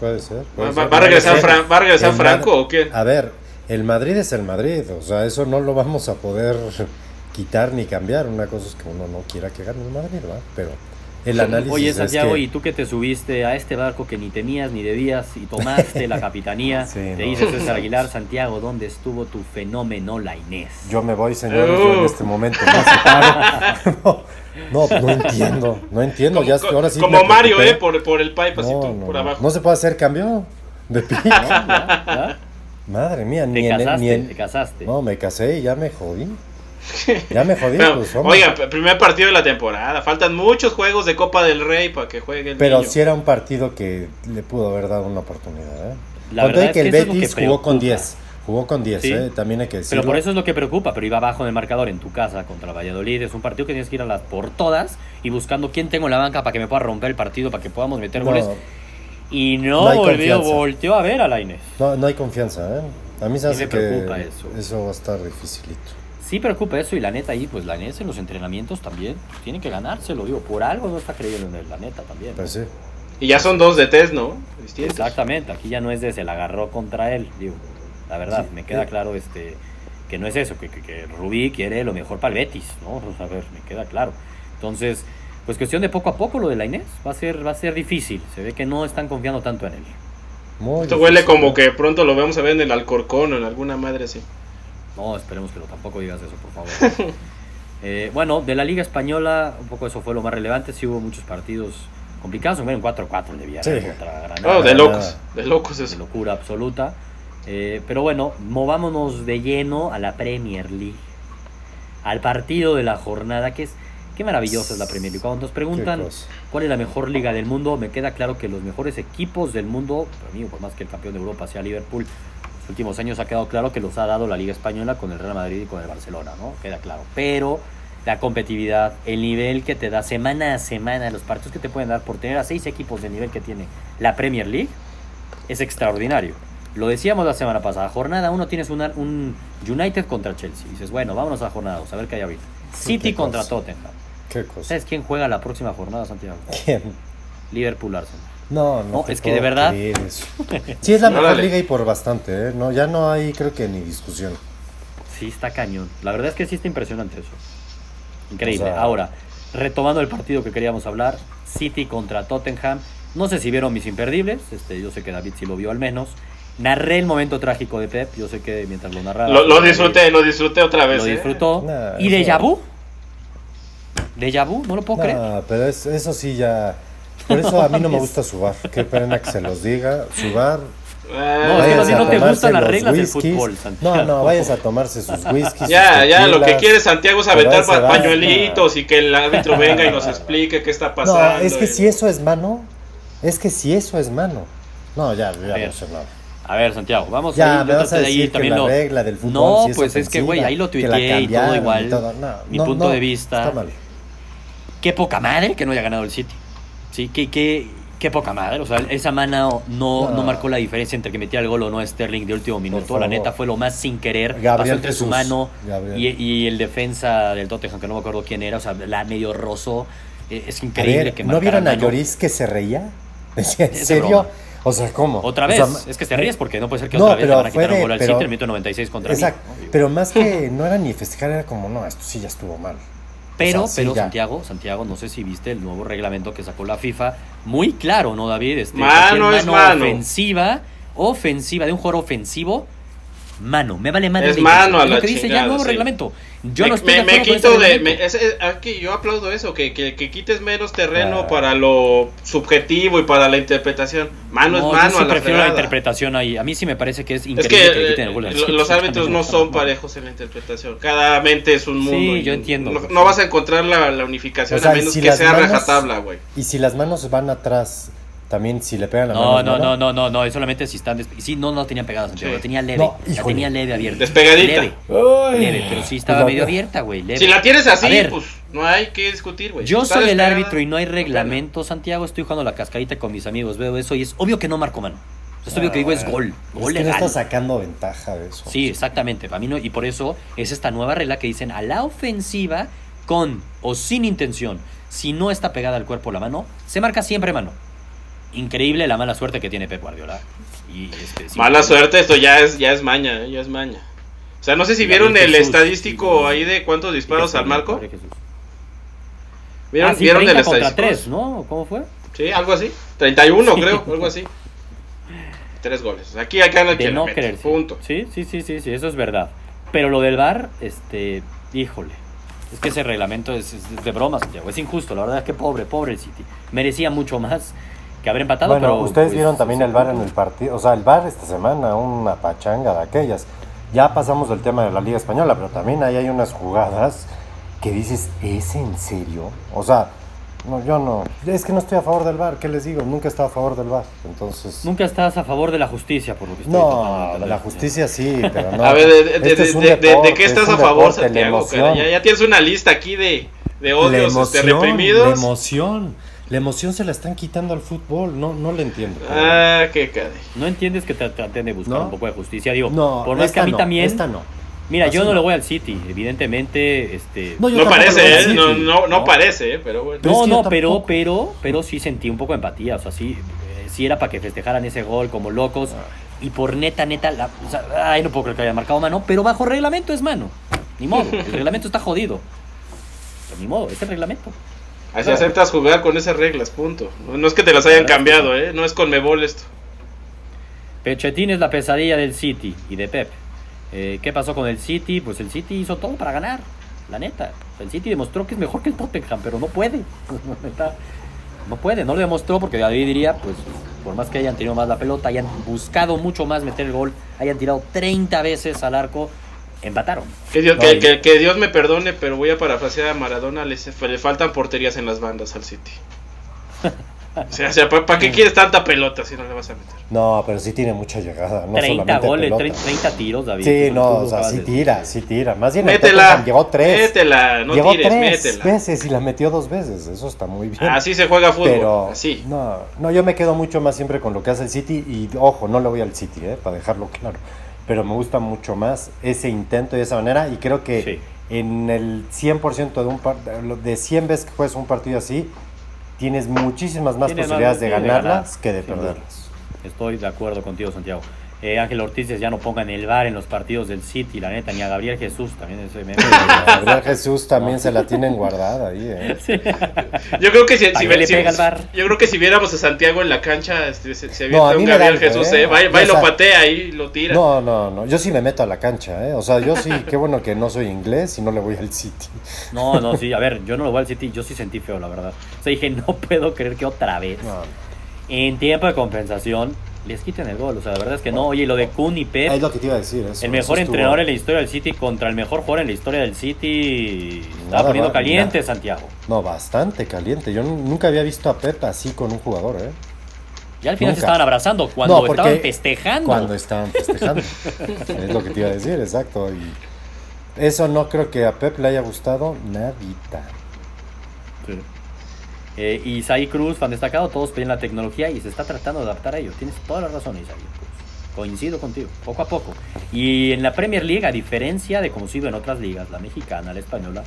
[SPEAKER 3] Puede ser.
[SPEAKER 2] ¿Va,
[SPEAKER 3] puede
[SPEAKER 2] va-
[SPEAKER 3] ser.
[SPEAKER 2] va a regresar. Fran- ¿va a regresar Franco
[SPEAKER 3] Mad-
[SPEAKER 2] o qué?
[SPEAKER 3] A ver, el Madrid es el Madrid, o sea, eso no lo vamos a poder quitar ni cambiar. Una cosa es que uno no quiera que gane el Madrid, ¿verdad? Pero el análisis
[SPEAKER 1] Oye,
[SPEAKER 3] es
[SPEAKER 1] Santiago,
[SPEAKER 3] que-
[SPEAKER 1] y tú que te subiste a este barco que ni temías ni debías y tomaste la capitanía,
[SPEAKER 3] Sí,
[SPEAKER 1] te
[SPEAKER 3] no.
[SPEAKER 1] César Aguilar, Santiago, ¿dónde estuvo tu fenómeno la Inés?
[SPEAKER 3] Yo me voy, señores, yo en este momento no, no, no entiendo, no entiendo.
[SPEAKER 2] Como,
[SPEAKER 3] ya,
[SPEAKER 2] co-
[SPEAKER 3] ahora sí
[SPEAKER 2] como Mario. ¿eh? Por, por el pipe así tú, por abajo.
[SPEAKER 3] No se puede hacer cambio de pi-
[SPEAKER 1] ¿Ya? ¿Ya?
[SPEAKER 3] Madre mía,
[SPEAKER 1] Te
[SPEAKER 3] ni en, ni en-
[SPEAKER 1] te casaste.
[SPEAKER 3] No, me casé y ya me jodí. Ya me jodí,
[SPEAKER 2] Pero,
[SPEAKER 3] pues,
[SPEAKER 2] oiga, primer partido de la temporada. Faltan muchos juegos de Copa del Rey para que juegue el
[SPEAKER 3] Pero
[SPEAKER 2] niño.
[SPEAKER 3] sí era un partido que le pudo haber dado una oportunidad. ¿eh?
[SPEAKER 1] La verdad es
[SPEAKER 3] que el
[SPEAKER 1] que
[SPEAKER 3] Betis jugó con
[SPEAKER 1] preocupa.
[SPEAKER 3] 10. Jugó con 10,
[SPEAKER 1] Sí.
[SPEAKER 3] ¿eh? también hay que decirlo.
[SPEAKER 1] Pero por eso es lo que preocupa, pero iba abajo en el marcador en tu casa contra Valladolid. Es un partido que tienes que ir a las por todas y buscando quién tengo en la banca para que me pueda romper el partido, para que podamos meter
[SPEAKER 3] No,
[SPEAKER 1] goles. Y no,
[SPEAKER 3] No hay
[SPEAKER 1] volvió,
[SPEAKER 3] confianza.
[SPEAKER 1] volteó a ver a la Inés.
[SPEAKER 3] no, no hay confianza. ¿eh? A mí se hace
[SPEAKER 1] me
[SPEAKER 3] que
[SPEAKER 1] preocupa eso.
[SPEAKER 3] eso va a estar dificilito.
[SPEAKER 1] Sí preocupa eso y la neta ahí, pues la Inés en los entrenamientos también pues, tiene que ganárselo, digo, por algo no está creyendo en él, la neta también.
[SPEAKER 3] Pues sí.
[SPEAKER 2] Y ya son dos de test, ¿no? Distintos.
[SPEAKER 1] Exactamente, aquí ya no es de se la agarró contra él, digo, la verdad,
[SPEAKER 3] Sí.
[SPEAKER 1] me queda claro este que no es eso, que, que, que Rubí quiere lo mejor para el Betis, ¿no? Sea, a ver, me queda claro. Entonces, pues cuestión de poco a poco lo de la Inés, va a ser, va a ser difícil, se ve que no están confiando tanto en él.
[SPEAKER 3] Muy
[SPEAKER 2] Esto huele como que pronto lo vamos a ver en el Alcorcón o en alguna madre así.
[SPEAKER 1] No, esperemos que no, tampoco digas eso, por favor. Eh, bueno, de la Liga Española, un poco eso fue lo más relevante, sí hubo muchos partidos complicados, un 4-4 el de Villarreal
[SPEAKER 3] Sí.
[SPEAKER 1] contra Granada.
[SPEAKER 2] Oh, de locos, de locos
[SPEAKER 1] de
[SPEAKER 2] eso.
[SPEAKER 1] locura absoluta. Eh, pero bueno, movámonos de lleno a la Premier League. Al partido de la jornada, que es. Qué maravillosa es la Premier League. Cuando nos preguntan cuál es la mejor liga del mundo, me queda claro que los mejores equipos del mundo, para mí, por más que el campeón de Europa sea Liverpool, los últimos años ha quedado claro que los ha dado la Liga Española con el Real Madrid y con el Barcelona, ¿no? Queda claro. Pero la competitividad, el nivel que te da semana a semana, los partidos que te pueden dar por tener a seis equipos del nivel que tiene la Premier League, es extraordinario. Lo decíamos la semana pasada, jornada 1 tienes una- un United contra Chelsea. Dices, bueno, vámonos a jornada 2, a ver qué hay ahorita. City contra
[SPEAKER 3] cosa.
[SPEAKER 1] Tottenham.
[SPEAKER 3] Qué cosa.
[SPEAKER 1] ¿Sabes quién juega la próxima jornada, Santiago?
[SPEAKER 3] ¿Quién?
[SPEAKER 1] Liverpool Arsenal.
[SPEAKER 3] No, no.
[SPEAKER 1] No, es que de verdad-
[SPEAKER 3] creer eso. Sí, es la mejor liga y por bastante, ¿eh? No, ya no hay, creo que ni discusión.
[SPEAKER 1] Sí, está cañón. La verdad es que sí está impresionante eso. Increíble.
[SPEAKER 3] O sea-
[SPEAKER 1] Ahora, retomando el partido que queríamos hablar, City contra Tottenham. No sé si vieron mis imperdibles, este, yo sé que David sí lo vio al menos. Narré el momento trágico de Pep, yo sé que mientras lo narraba...
[SPEAKER 2] Lo, lo disfruté, lo disfruté otra vez.
[SPEAKER 1] Lo
[SPEAKER 2] ¿eh?
[SPEAKER 1] disfrutó.
[SPEAKER 3] Nah,
[SPEAKER 1] ¿Y Déjà Vu? ¿Déjà Vu? No lo puedo creer.
[SPEAKER 3] No, pero es- eso sí ya. Por eso a mí no me gusta subar. Qué pena que se los diga. Subar.
[SPEAKER 1] No, es que más bien
[SPEAKER 3] a
[SPEAKER 1] no te
[SPEAKER 3] tomarse
[SPEAKER 1] gustan las
[SPEAKER 3] los
[SPEAKER 1] reglas del fútbol, Santiago.
[SPEAKER 3] No, no, vayas a tomarse sus whiskies.
[SPEAKER 2] Ya,
[SPEAKER 3] sus
[SPEAKER 2] ya, lo que quiere Santiago es aventar pa- pañuelitos y que el árbitro venga y nos explique qué está
[SPEAKER 3] No,
[SPEAKER 2] pasando.
[SPEAKER 3] es que
[SPEAKER 2] y-
[SPEAKER 3] si eso es mano, es que si eso es mano. No, ya, ya no sé nada.
[SPEAKER 1] A ver, Santiago, vamos
[SPEAKER 3] Ya,
[SPEAKER 1] ahí.
[SPEAKER 3] me vas a
[SPEAKER 1] traté de
[SPEAKER 3] decir
[SPEAKER 1] ir
[SPEAKER 3] que
[SPEAKER 1] también
[SPEAKER 3] la
[SPEAKER 1] lo-
[SPEAKER 3] regla del fútbol
[SPEAKER 1] No,
[SPEAKER 3] sí es
[SPEAKER 1] pues es que, güey, ahí lo tuiteé y todo
[SPEAKER 3] cambiaron y
[SPEAKER 1] igual.
[SPEAKER 3] todo. No,
[SPEAKER 1] Mi
[SPEAKER 3] no,
[SPEAKER 1] punto
[SPEAKER 3] no,
[SPEAKER 1] de vista.
[SPEAKER 3] Está mal.
[SPEAKER 1] Qué poca madre que no haya ganado el City. Sí, qué, qué, Qué poca madre, o sea, esa mano no, no.
[SPEAKER 3] No.
[SPEAKER 1] marcó la diferencia entre que metía el gol o no Sterling de último minuto. La neta fue lo más sin querer.
[SPEAKER 3] Gabriel
[SPEAKER 1] pasó entre su mano y, y el defensa del Tottenham, que no me acuerdo quién era, o sea, la medio rozó. Eh, Es
[SPEAKER 3] A
[SPEAKER 1] increíble
[SPEAKER 3] ver,
[SPEAKER 1] que
[SPEAKER 3] ¿no vieron a. Lloris que se reía? Decía, ¿en serio? O sea, ¿cómo?
[SPEAKER 1] Otra
[SPEAKER 3] O
[SPEAKER 1] vez,
[SPEAKER 3] sea,
[SPEAKER 1] es que te ríes porque no puede ser que
[SPEAKER 3] No,
[SPEAKER 1] otra vez le
[SPEAKER 3] pero
[SPEAKER 1] van a quitar un gol al City en el minuto 96 contra
[SPEAKER 3] Exacto.
[SPEAKER 1] mí. ¿no?
[SPEAKER 3] Pero más que no era ni festejar, era como, no, esto sí ya estuvo mal.
[SPEAKER 1] Pero,
[SPEAKER 3] O sea, sí,
[SPEAKER 1] pero
[SPEAKER 3] ya.
[SPEAKER 1] Santiago, Santiago, no sé si viste el nuevo reglamento que sacó la FIFA, muy claro, ¿no, David? Este,
[SPEAKER 2] Mano es mano.
[SPEAKER 1] ofensiva, ofensiva de un jugador ofensivo, mano, me vale madre.
[SPEAKER 2] Es
[SPEAKER 1] la
[SPEAKER 2] mano a
[SPEAKER 1] intención.
[SPEAKER 2] la
[SPEAKER 1] lo que dice ya el
[SPEAKER 2] chingada,
[SPEAKER 1] nuevo
[SPEAKER 2] sí.
[SPEAKER 1] reglamento. Yo
[SPEAKER 2] me,
[SPEAKER 1] no estoy
[SPEAKER 2] me-
[SPEAKER 1] de
[SPEAKER 2] me quito
[SPEAKER 1] ese
[SPEAKER 2] de. me- ese- aquí yo aplaudo eso, que, que, que quites menos terreno
[SPEAKER 3] Ah.
[SPEAKER 2] para lo subjetivo y para la interpretación. Mano
[SPEAKER 1] No,
[SPEAKER 2] es
[SPEAKER 1] yo
[SPEAKER 2] mano
[SPEAKER 1] sí
[SPEAKER 2] a la
[SPEAKER 1] prefiero la interpretación ahí. A mí sí me parece que es
[SPEAKER 2] Es
[SPEAKER 1] increíble
[SPEAKER 2] que
[SPEAKER 1] que,
[SPEAKER 2] eh,
[SPEAKER 1] quiten el gol
[SPEAKER 2] lo-
[SPEAKER 1] City.
[SPEAKER 2] los árbitros no son parejos en la interpretación. Cada mente es un mundo.
[SPEAKER 1] Sí,
[SPEAKER 2] y
[SPEAKER 1] yo entiendo.
[SPEAKER 2] No, no vas a encontrar la, la unificación
[SPEAKER 3] O sea,
[SPEAKER 2] a menos
[SPEAKER 3] si
[SPEAKER 2] que sea
[SPEAKER 3] manos-
[SPEAKER 2] rajatabla, güey.
[SPEAKER 3] Y si las manos van atrás, también si le pegan la
[SPEAKER 1] No,
[SPEAKER 3] mano.
[SPEAKER 1] no, no, no, no, no, es solamente si están. Sí, no, no tenía pegada, Santiago,
[SPEAKER 2] Sí.
[SPEAKER 1] la tenía leve.
[SPEAKER 3] No,
[SPEAKER 1] la
[SPEAKER 3] híjole.
[SPEAKER 1] tenía leve abierta.
[SPEAKER 2] Despegadita.
[SPEAKER 1] Leve,
[SPEAKER 3] Ay.
[SPEAKER 1] leve, pero sí estaba
[SPEAKER 3] Pues,
[SPEAKER 1] medio abierta, güey. leve.
[SPEAKER 2] Si la tienes así,
[SPEAKER 1] ver,
[SPEAKER 2] pues no hay que discutir, güey.
[SPEAKER 1] Yo soy el árbitro y no hay
[SPEAKER 2] no
[SPEAKER 1] reglamento, Santiago. Estoy jugando la cascarita con mis amigos, veo eso y es obvio que no marco mano. Es obvio que digo es gol,
[SPEAKER 3] Es
[SPEAKER 1] gol
[SPEAKER 3] que no está sacando ventaja de eso.
[SPEAKER 1] Sí, exactamente. Para mí no, y por eso es esta nueva regla que dicen a la ofensiva con o sin intención, si no está pegada al cuerpo la mano, se marca siempre mano. Increíble la mala suerte que tiene Pep Guardiola. Y este, sí,
[SPEAKER 2] Mala suerte, esto ya es, ya es maña, eh, ya es maña. O sea, no sé si vieron el
[SPEAKER 1] Jesús,
[SPEAKER 2] estadístico ahí de cuántos disparos al marco. ¿Vieron,
[SPEAKER 1] Ah, sí,
[SPEAKER 2] ¿vieron el
[SPEAKER 1] 30 contra
[SPEAKER 2] estadístico?
[SPEAKER 1] 3, ¿no? ¿Cómo fue?
[SPEAKER 2] Sí, algo así. 31,
[SPEAKER 1] Sí.
[SPEAKER 2] creo, algo así. Tres goles. Aquí acá en el
[SPEAKER 1] de
[SPEAKER 2] que la
[SPEAKER 1] no sí.
[SPEAKER 2] Punto.
[SPEAKER 1] Sí, sí, sí, sí, sí, eso es verdad. Pero lo del VAR, este, híjole. Es que ese reglamento es, es de broma, Santiago. Es injusto, la verdad es que pobre, pobre el City. Merecía mucho más que haber empatado,
[SPEAKER 3] Bueno,
[SPEAKER 1] pero...
[SPEAKER 3] ustedes
[SPEAKER 1] pues,
[SPEAKER 3] vieron también el bar en el partido, o sea, el bar esta semana, una pachanga de aquellas. Ya pasamos del tema de la Liga Española, pero también ahí hay unas jugadas que dices, ¿es en serio? O sea, no, yo no, es que no estoy a favor del bar, ¿qué les digo? Nunca he estado a favor del bar, entonces...
[SPEAKER 1] Nunca estás a favor de la justicia, por lo que estoy
[SPEAKER 3] No,
[SPEAKER 1] de
[SPEAKER 3] la justicia sí, pero no.
[SPEAKER 2] a ver, de, de-
[SPEAKER 3] Este
[SPEAKER 2] de-
[SPEAKER 3] es un
[SPEAKER 2] de- de- de
[SPEAKER 3] deporte,
[SPEAKER 2] qué
[SPEAKER 3] es
[SPEAKER 2] estás
[SPEAKER 3] un
[SPEAKER 2] a favor,
[SPEAKER 3] deporte, la
[SPEAKER 2] Santiago? Ya, ya tienes una lista aquí de, de
[SPEAKER 3] La
[SPEAKER 2] odios este,
[SPEAKER 3] emoción, la
[SPEAKER 2] reprimidos.
[SPEAKER 3] emoción, la emoción se la están quitando al fútbol, no, no le entiendo.
[SPEAKER 2] Ah, qué caray.
[SPEAKER 1] No entiendes que te traten de buscar
[SPEAKER 3] ¿No?
[SPEAKER 1] un poco de justicia. Digo,
[SPEAKER 3] no,
[SPEAKER 1] por más que a mí
[SPEAKER 3] no,
[SPEAKER 1] también...
[SPEAKER 3] Esta no.
[SPEAKER 1] Mira, yo
[SPEAKER 3] Así
[SPEAKER 1] no le
[SPEAKER 3] no.
[SPEAKER 1] voy al City, evidentemente, este...
[SPEAKER 3] No,
[SPEAKER 2] No parece, ¿eh?
[SPEAKER 3] City.
[SPEAKER 2] No, no, no
[SPEAKER 1] No.
[SPEAKER 2] parece, ¿eh? Pero bueno.
[SPEAKER 3] Pero es
[SPEAKER 1] no, no, pero, pero, pero sí sentí un poco de empatía. O sea, sí, eh, sí era para que festejaran ese gol como locos. Y por neta, neta, la- o sea, ay, no puedo creer que haya marcado mano, pero bajo reglamento es mano. Ni modo, el reglamento está jodido. Pero ni modo, es el reglamento.
[SPEAKER 2] Así aceptas jugar con esas reglas, punto. No, es que te las hayan cambiado, ¿eh? No es con Mebol esto.
[SPEAKER 1] Pechetín es la pesadilla del City y de Pep. Eh, ¿Qué pasó con el City? Pues el City hizo todo para ganar, la neta. El City demostró que es mejor que el Tottenham, pero no puede. No puede, no lo demostró porque David diría, pues por más que hayan tenido más la pelota, hayan buscado mucho más meter el gol, hayan tirado 30 veces al arco, empataron.
[SPEAKER 2] Que Dios,
[SPEAKER 3] No,
[SPEAKER 2] que,
[SPEAKER 3] y-
[SPEAKER 2] que- que Dios me perdone, pero voy a parafrasear a Maradona. Le, le faltan porterías en las bandas al City. O sea, o sea, ¿para qué quieres tanta pelota si no le vas a meter?
[SPEAKER 3] No, pero sí tiene mucha llegada. No
[SPEAKER 1] 30
[SPEAKER 3] solamente
[SPEAKER 1] goles,
[SPEAKER 3] pelota.
[SPEAKER 1] 30, 30 tiros, David.
[SPEAKER 3] Sí, no, o sea, sí tira, sí tira. Más bien el
[SPEAKER 2] Métela.
[SPEAKER 3] Llegó tres.
[SPEAKER 2] Métela, no
[SPEAKER 3] llegó
[SPEAKER 2] tires,
[SPEAKER 3] tres
[SPEAKER 2] métela.
[SPEAKER 3] veces y la metió dos veces. Eso está muy bien.
[SPEAKER 2] Así se juega fútbol.
[SPEAKER 3] pero
[SPEAKER 2] Así.
[SPEAKER 3] no, no, yo me quedo mucho más siempre con lo que hace el City y ojo, no le voy al City, eh, para dejarlo claro. Pero me gusta mucho más ese intento y esa manera y creo que
[SPEAKER 1] Sí.
[SPEAKER 3] en el 100% de un par- de 100 veces que juegas un partido así, tienes muchísimas más
[SPEAKER 1] Tienes más-
[SPEAKER 3] posibilidades de
[SPEAKER 1] de
[SPEAKER 3] ganarlas
[SPEAKER 1] ganar,
[SPEAKER 3] que de perderlas.
[SPEAKER 1] Estoy de acuerdo contigo, Santiago. Eh, Ángel Ortiz ya no pongan el bar en los partidos del City, la neta, ni a Gabriel Jesús también ese meme.
[SPEAKER 3] Gabriel Jesús también se la tienen guardada ahí, eh.
[SPEAKER 2] Yo creo que si,
[SPEAKER 1] ¿Para
[SPEAKER 2] si,
[SPEAKER 1] le
[SPEAKER 2] si-
[SPEAKER 1] VAR?
[SPEAKER 2] yo creo que si viéramos a Santiago en la cancha, este, se, se
[SPEAKER 3] No, a
[SPEAKER 2] avienta un
[SPEAKER 3] me
[SPEAKER 2] Gabriel
[SPEAKER 3] algo,
[SPEAKER 2] Jesús,
[SPEAKER 3] ¿eh?
[SPEAKER 2] ¿eh? Va, y- va y lo patea y lo tira.
[SPEAKER 3] No, no, no, yo sí me meto a la cancha, ¿eh? O sea, yo sí, qué bueno que no soy inglés y no le voy al City.
[SPEAKER 1] No, no, sí, a ver, yo no lo voy al City, yo sí sentí feo, la verdad. O sea, dije, no puedo creer que otra vez,
[SPEAKER 3] No,
[SPEAKER 1] en tiempo de compensación, les quiten el gol. O sea, la verdad es que no. Oye, y lo de Kun y
[SPEAKER 3] es
[SPEAKER 1] Pep,
[SPEAKER 3] lo que te iba a decir. eso,
[SPEAKER 1] el mejor
[SPEAKER 3] eso
[SPEAKER 1] entrenador en la historia del City contra el mejor jugador en la historia del City, estaba
[SPEAKER 3] Nada
[SPEAKER 1] poniendo caliente,
[SPEAKER 3] nada.
[SPEAKER 1] Santiago.
[SPEAKER 3] No, bastante caliente. Yo nu- nunca había visto a Pep así con un jugador, ¿eh?
[SPEAKER 1] Ya al final se estaban abrazando cuando
[SPEAKER 3] No,
[SPEAKER 1] estaban festejando.
[SPEAKER 3] Cuando estaban festejando. es lo que te iba a decir, exacto. Y eso no creo que a Pep le haya gustado nadita.
[SPEAKER 1] Sí. Eh, Isaí Cruz, fan destacado, todos piden la tecnología y se está tratando de adaptar a ello. Tienes toda la razón, Isaí Cruz. Coincido contigo, poco a poco. Y en la Premier League, a diferencia de como sido en otras ligas, la mexicana, la española,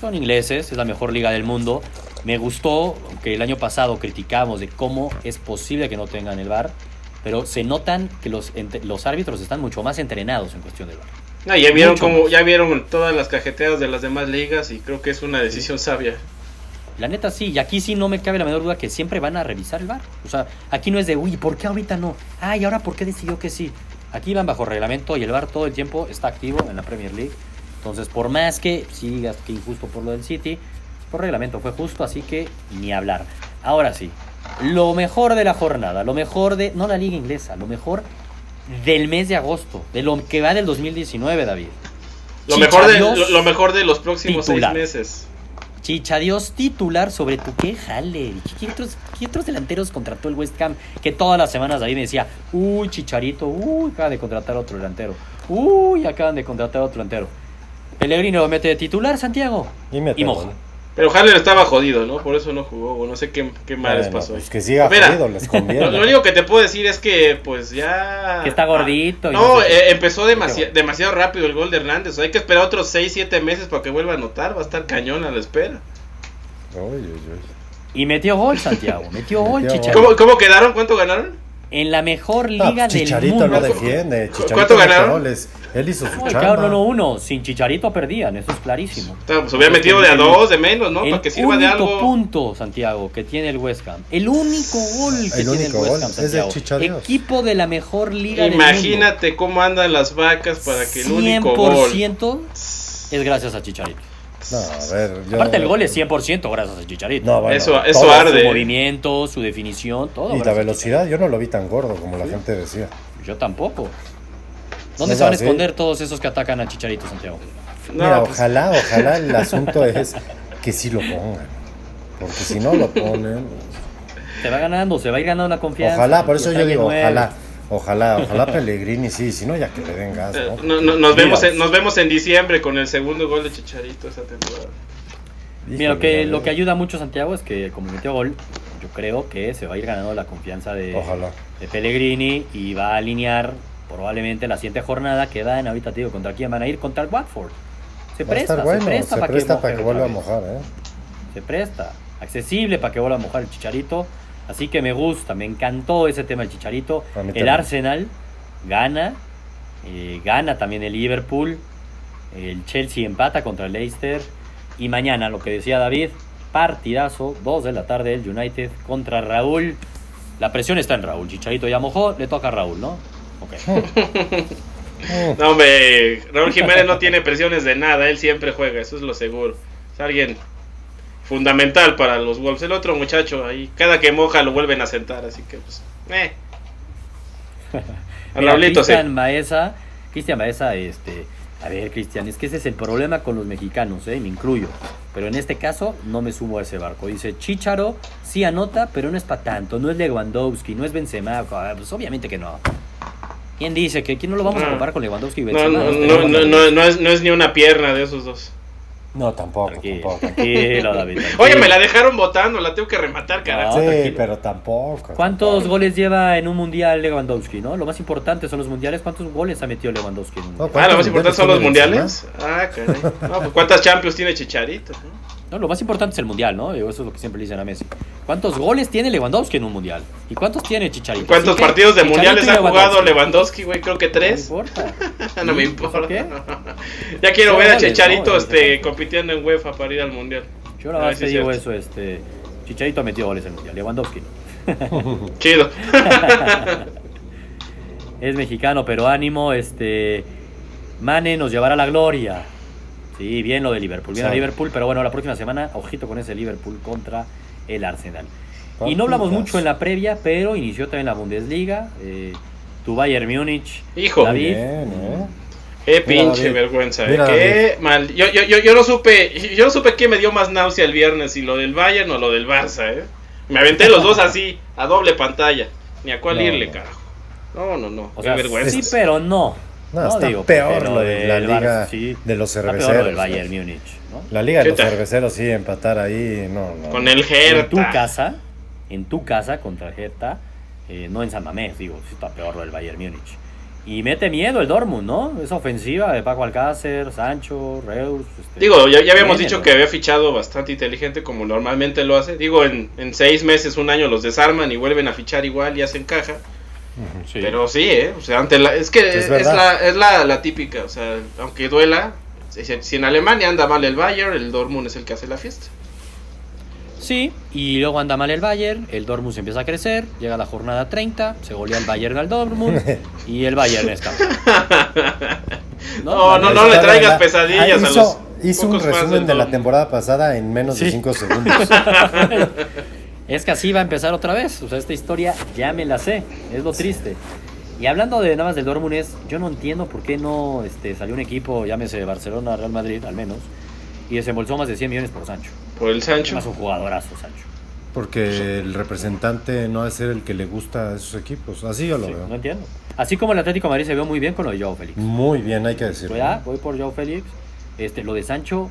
[SPEAKER 1] son ingleses, es la mejor liga del mundo. Me gustó que el año pasado criticamos de cómo es posible que no tengan el VAR, pero se notan que los, los árbitros están mucho más entrenados en cuestión del VAR.
[SPEAKER 2] Ah, ya vieron como ya vieron todas las cajeteadas de las demás ligas y creo que es una decisión sabia.
[SPEAKER 1] La neta sí, y aquí sí no me cabe la menor duda que siempre van a revisar el bar. O sea, aquí no es de, uy, ¿por qué ahorita no? Ay, ahora por qué decidió que sí? Aquí van bajo reglamento y el bar todo el tiempo está activo en la Premier League. Entonces, por más que sigas que injusto por lo del City, por reglamento fue justo, así que ni hablar. Ahora sí, lo mejor de la jornada, lo mejor de, no la liga inglesa, lo mejor del mes de agosto, de lo que va del 2019, David.
[SPEAKER 2] Lo, mejor de, lo, mejor de los próximos seis meses.
[SPEAKER 1] Chichadios titular sobre tu qué jale. ¿Qué otros, delanteros contrató el West Ham? Que todas las semanas ahí me decía, uy, Chicharito, uy, acaban de contratar otro delantero. Uy, acaban de contratar otro delantero. Pellegrino lo mete de titular, Santiago.
[SPEAKER 3] Y, y moja.
[SPEAKER 2] Pero Haller estaba jodido, ¿no? Por eso no jugó, no sé qué, qué mal les pasó.
[SPEAKER 3] Pues que siga jodido, les conviene.
[SPEAKER 2] Lo, único que te puedo decir es que, pues ya...
[SPEAKER 1] Que está gordito.
[SPEAKER 2] no, eh, empezó demasiado rápido el gol de Hernández. hay que esperar otros 6, 7 meses para que vuelva a anotar. Va a estar cañón a la espera.
[SPEAKER 1] Y metió gol, Santiago. Metió gol,
[SPEAKER 2] Chicharito. ¿Cómo, quedaron? ¿Cuánto ganaron?
[SPEAKER 1] En la mejor liga del mundo.
[SPEAKER 3] Chicharito no defiende. Chicharito
[SPEAKER 2] ¿Cuánto ganaron?
[SPEAKER 3] Él hizo su
[SPEAKER 1] chamba. no, no, uno. Sin Chicharito perdían, eso es clarísimo.
[SPEAKER 2] Pues hubiera metido de a dos, de menos, ¿no? Para que sirva de algo.
[SPEAKER 1] El único punto, Santiago, que tiene el West Ham. El único gol que tiene el West Ham, Santiago. Es el Equipo de la mejor liga
[SPEAKER 2] Imagínate del mundo. cómo andan las vacas para que el único gol...
[SPEAKER 1] 100% es gracias a Chicharito.
[SPEAKER 3] No, a ver,
[SPEAKER 1] Aparte el gol es 100% gracias a Chicharito.
[SPEAKER 2] No, eso, eso arde.
[SPEAKER 1] Su movimiento, su definición, todo.
[SPEAKER 3] Y la velocidad, yo no lo vi tan gordo como la gente decía.
[SPEAKER 1] Yo tampoco. ¿Dónde se van a esconder todos esos que atacan a Chicharito, Santiago?
[SPEAKER 3] Mira, pues. ojalá, ojalá el asunto es que sí lo pongan. Porque si no lo ponen...
[SPEAKER 1] Se va ganando, se va a ir ganando la confianza.
[SPEAKER 3] Ojalá, por eso yo digo, ojalá. Ojalá, ojalá Pellegrini sí, si no ya que le den gas. ¿no?
[SPEAKER 2] Eh, nos, vemos en, nos vemos en diciembre con el segundo gol de Chicharito esa temporada.
[SPEAKER 1] Mira, lo que, lo que ayuda mucho Santiago es que como metió gol, yo creo que se va a ir ganando la confianza de, de Pellegrini y va a alinear probablemente la siguiente jornada que en ahorita te digo contra quién van a ir contra el Watford. Se presta, se presta,
[SPEAKER 3] para, que, vuelva a mojar, ¿eh?
[SPEAKER 1] Se presta, accesible para que vuelva a mojar el Chicharito. Así que me gusta, me encantó ese tema del Chicharito. El Arsenal gana, eh, gana también el Liverpool, el Chelsea empata contra el Leicester y mañana, lo que decía David, partidazo, 2 de la tarde el United contra Raúl. La presión está en Raúl, Chicharito ya mojó, le toca a Raúl, ¿no?
[SPEAKER 2] no, hombre, Raúl Jiménez no tiene presiones de nada, él siempre juega, eso es lo seguro. Es alguien fundamental para los Wolves. El otro muchacho ahí, cada que moja lo vuelven a sentar, así que pues, eh.
[SPEAKER 1] Cristian Maesa, Cristian Maesa, este, a ver, Cristian, es que ese es el problema con los mexicanos, ¿eh? me incluyo. Pero en este caso no me sumo a ese barco. Dice, Chicharo sí anota, pero no es para tanto. No es Lewandowski, no es Benzema. Pues obviamente que no. ¿Quién dice que aquí no lo vamos a comparar con Lewandowski y Benzema?
[SPEAKER 2] No, no, no, no, no, es, no es ni una pierna de esos dos.
[SPEAKER 3] No, tampoco, tampoco.
[SPEAKER 1] David,
[SPEAKER 2] Oye, me la dejaron votando, la tengo que rematar, carajo.
[SPEAKER 3] sí, pero tampoco.
[SPEAKER 1] ¿Cuántos goles lleva en un mundial Lewandowski, no? Lo más importante son los mundiales. ¿Cuántos goles ha metido Lewandowski en un
[SPEAKER 2] mundial? ah, lo más importante son los mundiales. Ah, caray. No, pues, ¿Cuántas Champions tiene Chicharito? ¿no?
[SPEAKER 1] No, lo más importante es el mundial, ¿no? Eso es lo que siempre le dicen a Messi. ¿Cuántos goles tiene Lewandowski en un mundial? ¿Y cuántos tiene Chicharito?
[SPEAKER 2] ¿Cuántos partidos de mundiales ha jugado Lewandowski, güey? Creo que tres.
[SPEAKER 1] No me importa.
[SPEAKER 2] no me importa. ¿Qué? ya quiero ver a Chicharito este, compitiendo en UEFA para ir al mundial.
[SPEAKER 1] Yo la verdad te digo eso, este. Chicharito ha metido goles en el mundial, Lewandowski
[SPEAKER 2] no. Chido.
[SPEAKER 1] es mexicano, pero ánimo, este. Mane nos llevará a la gloria. Sí, bien lo de Liverpool, bien a Liverpool, pero bueno, la próxima semana, ojito con ese Liverpool contra el Arsenal. Y no hablamos mucho en la previa, pero inició también la Bundesliga. Eh, tu Bayern Múnich.
[SPEAKER 2] Hijo.
[SPEAKER 1] David.
[SPEAKER 3] Bien, ¿eh?
[SPEAKER 2] Qué pinche vergüenza, eh. qué mal. Yo, yo, yo, yo, no supe, yo no supe qué me dio más náusea el viernes, si lo del Bayern o lo del Barça, eh. Me aventé los dos así, a doble pantalla. Ni a cuál irle, carajo. No, no, no.
[SPEAKER 1] O sea, vergüenza. Sí, pero no.
[SPEAKER 3] No,
[SPEAKER 1] No,
[SPEAKER 3] está
[SPEAKER 1] digo,
[SPEAKER 3] peor
[SPEAKER 1] lo
[SPEAKER 3] de la liga
[SPEAKER 1] Bar- sí,
[SPEAKER 3] de los
[SPEAKER 1] Está peor lo
[SPEAKER 3] cerveceros.
[SPEAKER 1] del Bayern Múnich, ¿no?
[SPEAKER 3] La liga de los cerveceros, sí, empatar ahí, no, no.
[SPEAKER 2] Con el
[SPEAKER 1] En tu casa, en tu casa contra Hertha, eh, no en San Mamés, digo, sí está peor lo del Bayern Múnich. Y mete miedo el Dortmund, ¿no? Esa ofensiva de Paco Alcácer, Sancho, Reus. este,
[SPEAKER 2] Digo, ya, ya habíamos dicho que había fichado bastante inteligente como normalmente lo hace. Digo, en, en seis meses, un año los desarman y vuelven a fichar igual y hacen caja.
[SPEAKER 1] Sí.
[SPEAKER 2] Pero sí, ¿eh? O sea, ante la, es que
[SPEAKER 3] Es
[SPEAKER 2] la, es la, la típica. O sea, aunque duela, si, si en Alemania anda mal el Bayern, el Dortmund es el que hace la fiesta.
[SPEAKER 1] Sí, y luego anda mal el Bayern, el Dortmund se empieza a crecer, llega la jornada 30, se golea el Bayern al Dortmund y el Bayern está.
[SPEAKER 2] No, no, no
[SPEAKER 1] neta.
[SPEAKER 2] le traigas pesadillas
[SPEAKER 3] Ah,
[SPEAKER 2] a
[SPEAKER 3] hizo,
[SPEAKER 2] los
[SPEAKER 3] hizo un resumen
[SPEAKER 2] del
[SPEAKER 3] de la temporada pasada en menos de
[SPEAKER 1] Sí.
[SPEAKER 3] 5 segundos.
[SPEAKER 1] Es que así va a empezar otra vez. O sea, esta historia ya me la sé. Es lo triste. Y hablando de nada más del Dortmund es, yo no entiendo por qué no este, salió un equipo, llámese Barcelona, Real Madrid al menos, y desembolsó más de 100 millones por Sancho.
[SPEAKER 2] Por el Sancho.
[SPEAKER 1] Más un jugadorazo, Sancho.
[SPEAKER 3] Porque el representante no va a ser el que le gusta a esos equipos. Así yo lo
[SPEAKER 1] Sí,
[SPEAKER 3] veo.
[SPEAKER 1] no entiendo. Así como el Atlético de Madrid se vio muy bien con lo de Joao Félix.
[SPEAKER 3] Muy bien, hay que decirlo.
[SPEAKER 1] Ya, voy por Joao Félix. Este, lo de Sancho,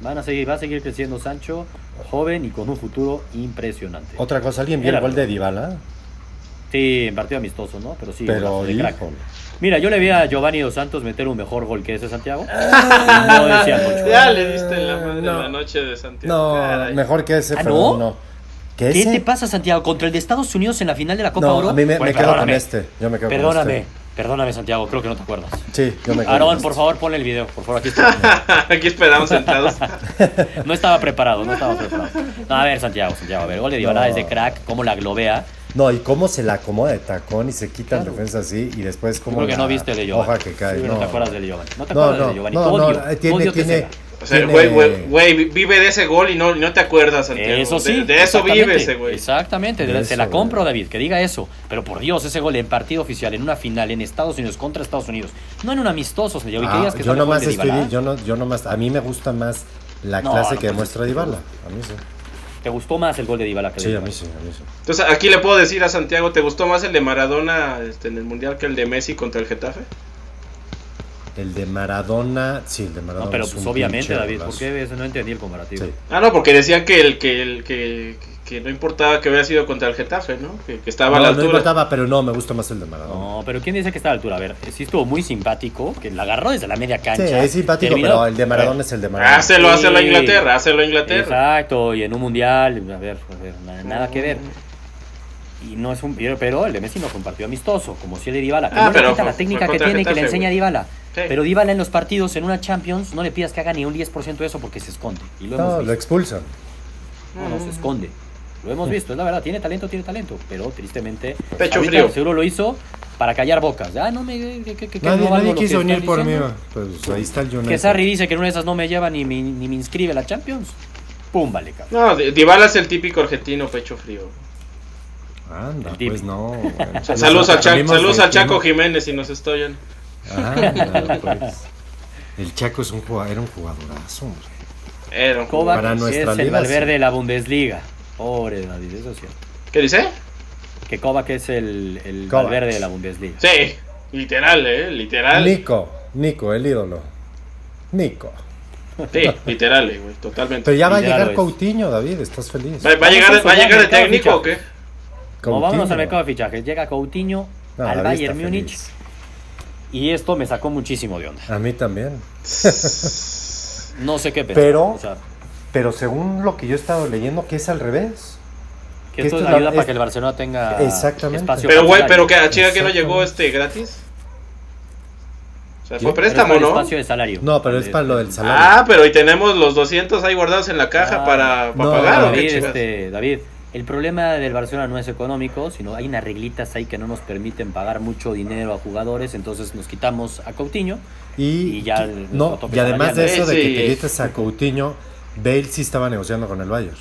[SPEAKER 1] van a seguir, va a seguir creciendo Sancho, joven y con un futuro impresionante.
[SPEAKER 3] Otra cosa, ¿alguien vio el gol de Dybala?
[SPEAKER 1] Sí, en partido amistoso, ¿no? Pero sí,
[SPEAKER 3] Pero,
[SPEAKER 1] de crack. Mira, yo le vi a Giovanni Dos Santos meter un mejor gol que ese Santiago. Y no decía mucho.
[SPEAKER 2] Ya le diste la
[SPEAKER 3] Ah, No.
[SPEAKER 2] la noche de Santiago.
[SPEAKER 3] No,
[SPEAKER 2] Caray.
[SPEAKER 3] mejor que ese,
[SPEAKER 1] ¿Ah,
[SPEAKER 3] pero
[SPEAKER 1] no?
[SPEAKER 3] no. ¿Qué,
[SPEAKER 1] te pasa, Santiago? Contra el de Estados Unidos en la final de la Copa
[SPEAKER 3] No,
[SPEAKER 1] Oro.
[SPEAKER 3] a mí me,
[SPEAKER 1] Pues,
[SPEAKER 3] me quedo con este. Yo me quedo
[SPEAKER 1] Perdóname,
[SPEAKER 3] con este.
[SPEAKER 1] Perdóname, Santiago, creo que no te acuerdas.
[SPEAKER 3] Sí, yo me quedo
[SPEAKER 1] Aarón, por favor, ponle el video, por favor, aquí está.
[SPEAKER 2] Aquí esperamos sentados.
[SPEAKER 1] No estaba preparado, no estaba preparado. No, a ver, Santiago, Santiago, a ver, gol de Dybala
[SPEAKER 3] No.
[SPEAKER 1] es de crack, cómo la globea.
[SPEAKER 3] No, y cómo se la acomoda de tacón y se quita
[SPEAKER 1] Claro.
[SPEAKER 3] en defensa así y después
[SPEAKER 1] Yo
[SPEAKER 3] como
[SPEAKER 1] creo que
[SPEAKER 3] la
[SPEAKER 1] no viste el de Giovanni.
[SPEAKER 3] hoja que cae.
[SPEAKER 1] Sí,
[SPEAKER 3] no.
[SPEAKER 1] no te acuerdas del Giovanni. No te acuerdas
[SPEAKER 3] no,
[SPEAKER 1] del Giovanni.
[SPEAKER 3] no, no,
[SPEAKER 1] odio,
[SPEAKER 3] eh, tiene,
[SPEAKER 1] odio
[SPEAKER 3] tiene.
[SPEAKER 2] O sea, güey, vive de ese gol y no, no te acuerdas, Santiago.
[SPEAKER 1] Eso sí.
[SPEAKER 2] De, de eso vive ese güey.
[SPEAKER 1] Exactamente, de- se la compro. David, que diga eso. Pero por Dios, ese gol en partido oficial, en una final, en Estados Unidos, contra Estados Unidos. No en un amistoso, que
[SPEAKER 3] Ah,
[SPEAKER 1] que
[SPEAKER 3] yo nomás estoy, yo no, yo nomás, a mí me gusta más la
[SPEAKER 1] No,
[SPEAKER 3] clase
[SPEAKER 1] no,
[SPEAKER 3] que
[SPEAKER 1] pues,
[SPEAKER 3] demuestra Dybala. A mí sí.
[SPEAKER 1] ¿Te gustó más el gol de Dybala que
[SPEAKER 3] Sí, a mí sí, a mí sí.
[SPEAKER 2] Entonces, aquí le puedo decir a Santiago, ¿te gustó más el de Maradona este, en el Mundial que el de Messi contra el Getafe?
[SPEAKER 3] El de Maradona, sí, el de Maradona.
[SPEAKER 1] No, pero
[SPEAKER 3] es
[SPEAKER 1] pues obviamente, David, ¿por qué? No entendí el comparativo.
[SPEAKER 3] Sí.
[SPEAKER 2] Ah, no, porque decían que el que, el, que, que no importaba que hubiera sido contra el Getafe, ¿no? Que, que estaba
[SPEAKER 3] No,
[SPEAKER 2] a la
[SPEAKER 3] no
[SPEAKER 2] altura.
[SPEAKER 3] importaba, pero no, me gusta más el de Maradona.
[SPEAKER 1] No, pero ¿quién dice que está a la altura? A ver, sí estuvo muy simpático, que la agarró desde la media
[SPEAKER 3] sí,
[SPEAKER 1] cancha.
[SPEAKER 3] es simpático,
[SPEAKER 1] terminó-
[SPEAKER 3] pero el de Maradona
[SPEAKER 1] A
[SPEAKER 3] es el de Maradona.
[SPEAKER 2] Hácelo, hácelo a
[SPEAKER 1] Sí.
[SPEAKER 2] Inglaterra, hácelo a Inglaterra.
[SPEAKER 1] Exacto, y en un mundial, a ver, a ver, nada, nada que ver. Y no es un pero el de Messi no partido amistoso, como si el de Dybala.
[SPEAKER 2] Ah,
[SPEAKER 1] no le
[SPEAKER 2] pero
[SPEAKER 1] quita la técnica que tiene y que le
[SPEAKER 2] Getafe,
[SPEAKER 1] enseña
[SPEAKER 2] güey.
[SPEAKER 1] Dybala.
[SPEAKER 2] Sí.
[SPEAKER 1] Pero Dybala en los partidos, en una Champions, no le pidas que haga ni un 10% de eso porque se esconde. Y lo hemos
[SPEAKER 3] No, lo
[SPEAKER 1] visto.
[SPEAKER 3] expulsan.
[SPEAKER 1] No, no, se esconde. Lo hemos visto, es la verdad, tiene talento, tiene talento, pero tristemente
[SPEAKER 2] Pecho frío.
[SPEAKER 1] seguro lo hizo para callar bocas. Ah, no me que,
[SPEAKER 3] Nadie,
[SPEAKER 1] no
[SPEAKER 3] nadie
[SPEAKER 1] lo
[SPEAKER 3] quiso venir por mí. Pues ahí está el United.
[SPEAKER 1] Que Sarri dice que en una de esas no me lleva ni, me- ni me inscribe a la Champions. Pum, vale, cabrón.
[SPEAKER 2] No, Di- Dybala es el típico argentino pecho frío.
[SPEAKER 3] Anda, pues no. bueno.
[SPEAKER 2] Saludos al, Cha-
[SPEAKER 3] Salimos
[SPEAKER 2] saludos al Chaco Jiménez si nos estoy oyendo.
[SPEAKER 3] ¿no? Anda, pues. El Chaco es un jugador, era un jugadorazo, hombre.
[SPEAKER 2] Era un
[SPEAKER 1] Kovac
[SPEAKER 3] Para
[SPEAKER 1] es
[SPEAKER 3] nuestra
[SPEAKER 1] el
[SPEAKER 3] liga,
[SPEAKER 1] Valverde
[SPEAKER 3] sí.
[SPEAKER 1] de la Bundesliga. Pobre David, eso es cierto.
[SPEAKER 2] ¿Qué dice?
[SPEAKER 1] Que Kovac es el, el
[SPEAKER 3] Kovac.
[SPEAKER 1] Valverde de la Bundesliga.
[SPEAKER 2] Sí, literal, eh, literal.
[SPEAKER 3] Nico, Nico, el ídolo. Nico.
[SPEAKER 2] Sí, literal, eh, güey, totalmente.
[SPEAKER 3] Pero ya va a llegar
[SPEAKER 1] es.
[SPEAKER 3] Coutinho, David, ¿estás feliz?
[SPEAKER 2] ¿Va, va a llegar, ¿Va a llegar el técnico o qué?
[SPEAKER 1] No, vámonos
[SPEAKER 3] Coutinho.
[SPEAKER 1] al mercado de fichajes. Llega Coutinho
[SPEAKER 3] No,
[SPEAKER 1] al
[SPEAKER 3] David
[SPEAKER 1] Bayern Múnich.
[SPEAKER 3] feliz.
[SPEAKER 1] Y esto me sacó muchísimo de onda.
[SPEAKER 3] A mí también.
[SPEAKER 1] No sé qué pensar.
[SPEAKER 3] Pero-
[SPEAKER 1] O sea,
[SPEAKER 3] Pero según lo que yo he estado leyendo, que es al revés.
[SPEAKER 1] que
[SPEAKER 3] que
[SPEAKER 1] esto
[SPEAKER 3] esto
[SPEAKER 1] es
[SPEAKER 3] es la-
[SPEAKER 1] ayuda para
[SPEAKER 3] es-
[SPEAKER 1] que el Barcelona tenga
[SPEAKER 3] Exactamente.
[SPEAKER 1] espacio
[SPEAKER 2] Pero, güey, pero que a Chica que no llegó este gratis. O sea, fue préstamo, ¿no?
[SPEAKER 1] espacio de salario.
[SPEAKER 3] No, pero es para lo del
[SPEAKER 1] de-
[SPEAKER 3] salario.
[SPEAKER 2] Ah, pero hoy tenemos los 200 ahí guardados en la caja
[SPEAKER 1] Ah,
[SPEAKER 2] para, para
[SPEAKER 3] no,
[SPEAKER 2] pagar, ¿o qué
[SPEAKER 1] David,
[SPEAKER 2] chingas?
[SPEAKER 1] este, David, el problema del Barcelona no es económico, sino hay unas reglitas ahí que no nos permiten pagar mucho dinero a jugadores, entonces nos quitamos a Coutinho.
[SPEAKER 3] Y,
[SPEAKER 1] Y ya
[SPEAKER 3] no, y además de eso, de que te quites a Coutinho, Bale sí estaba negociando con el Bayern.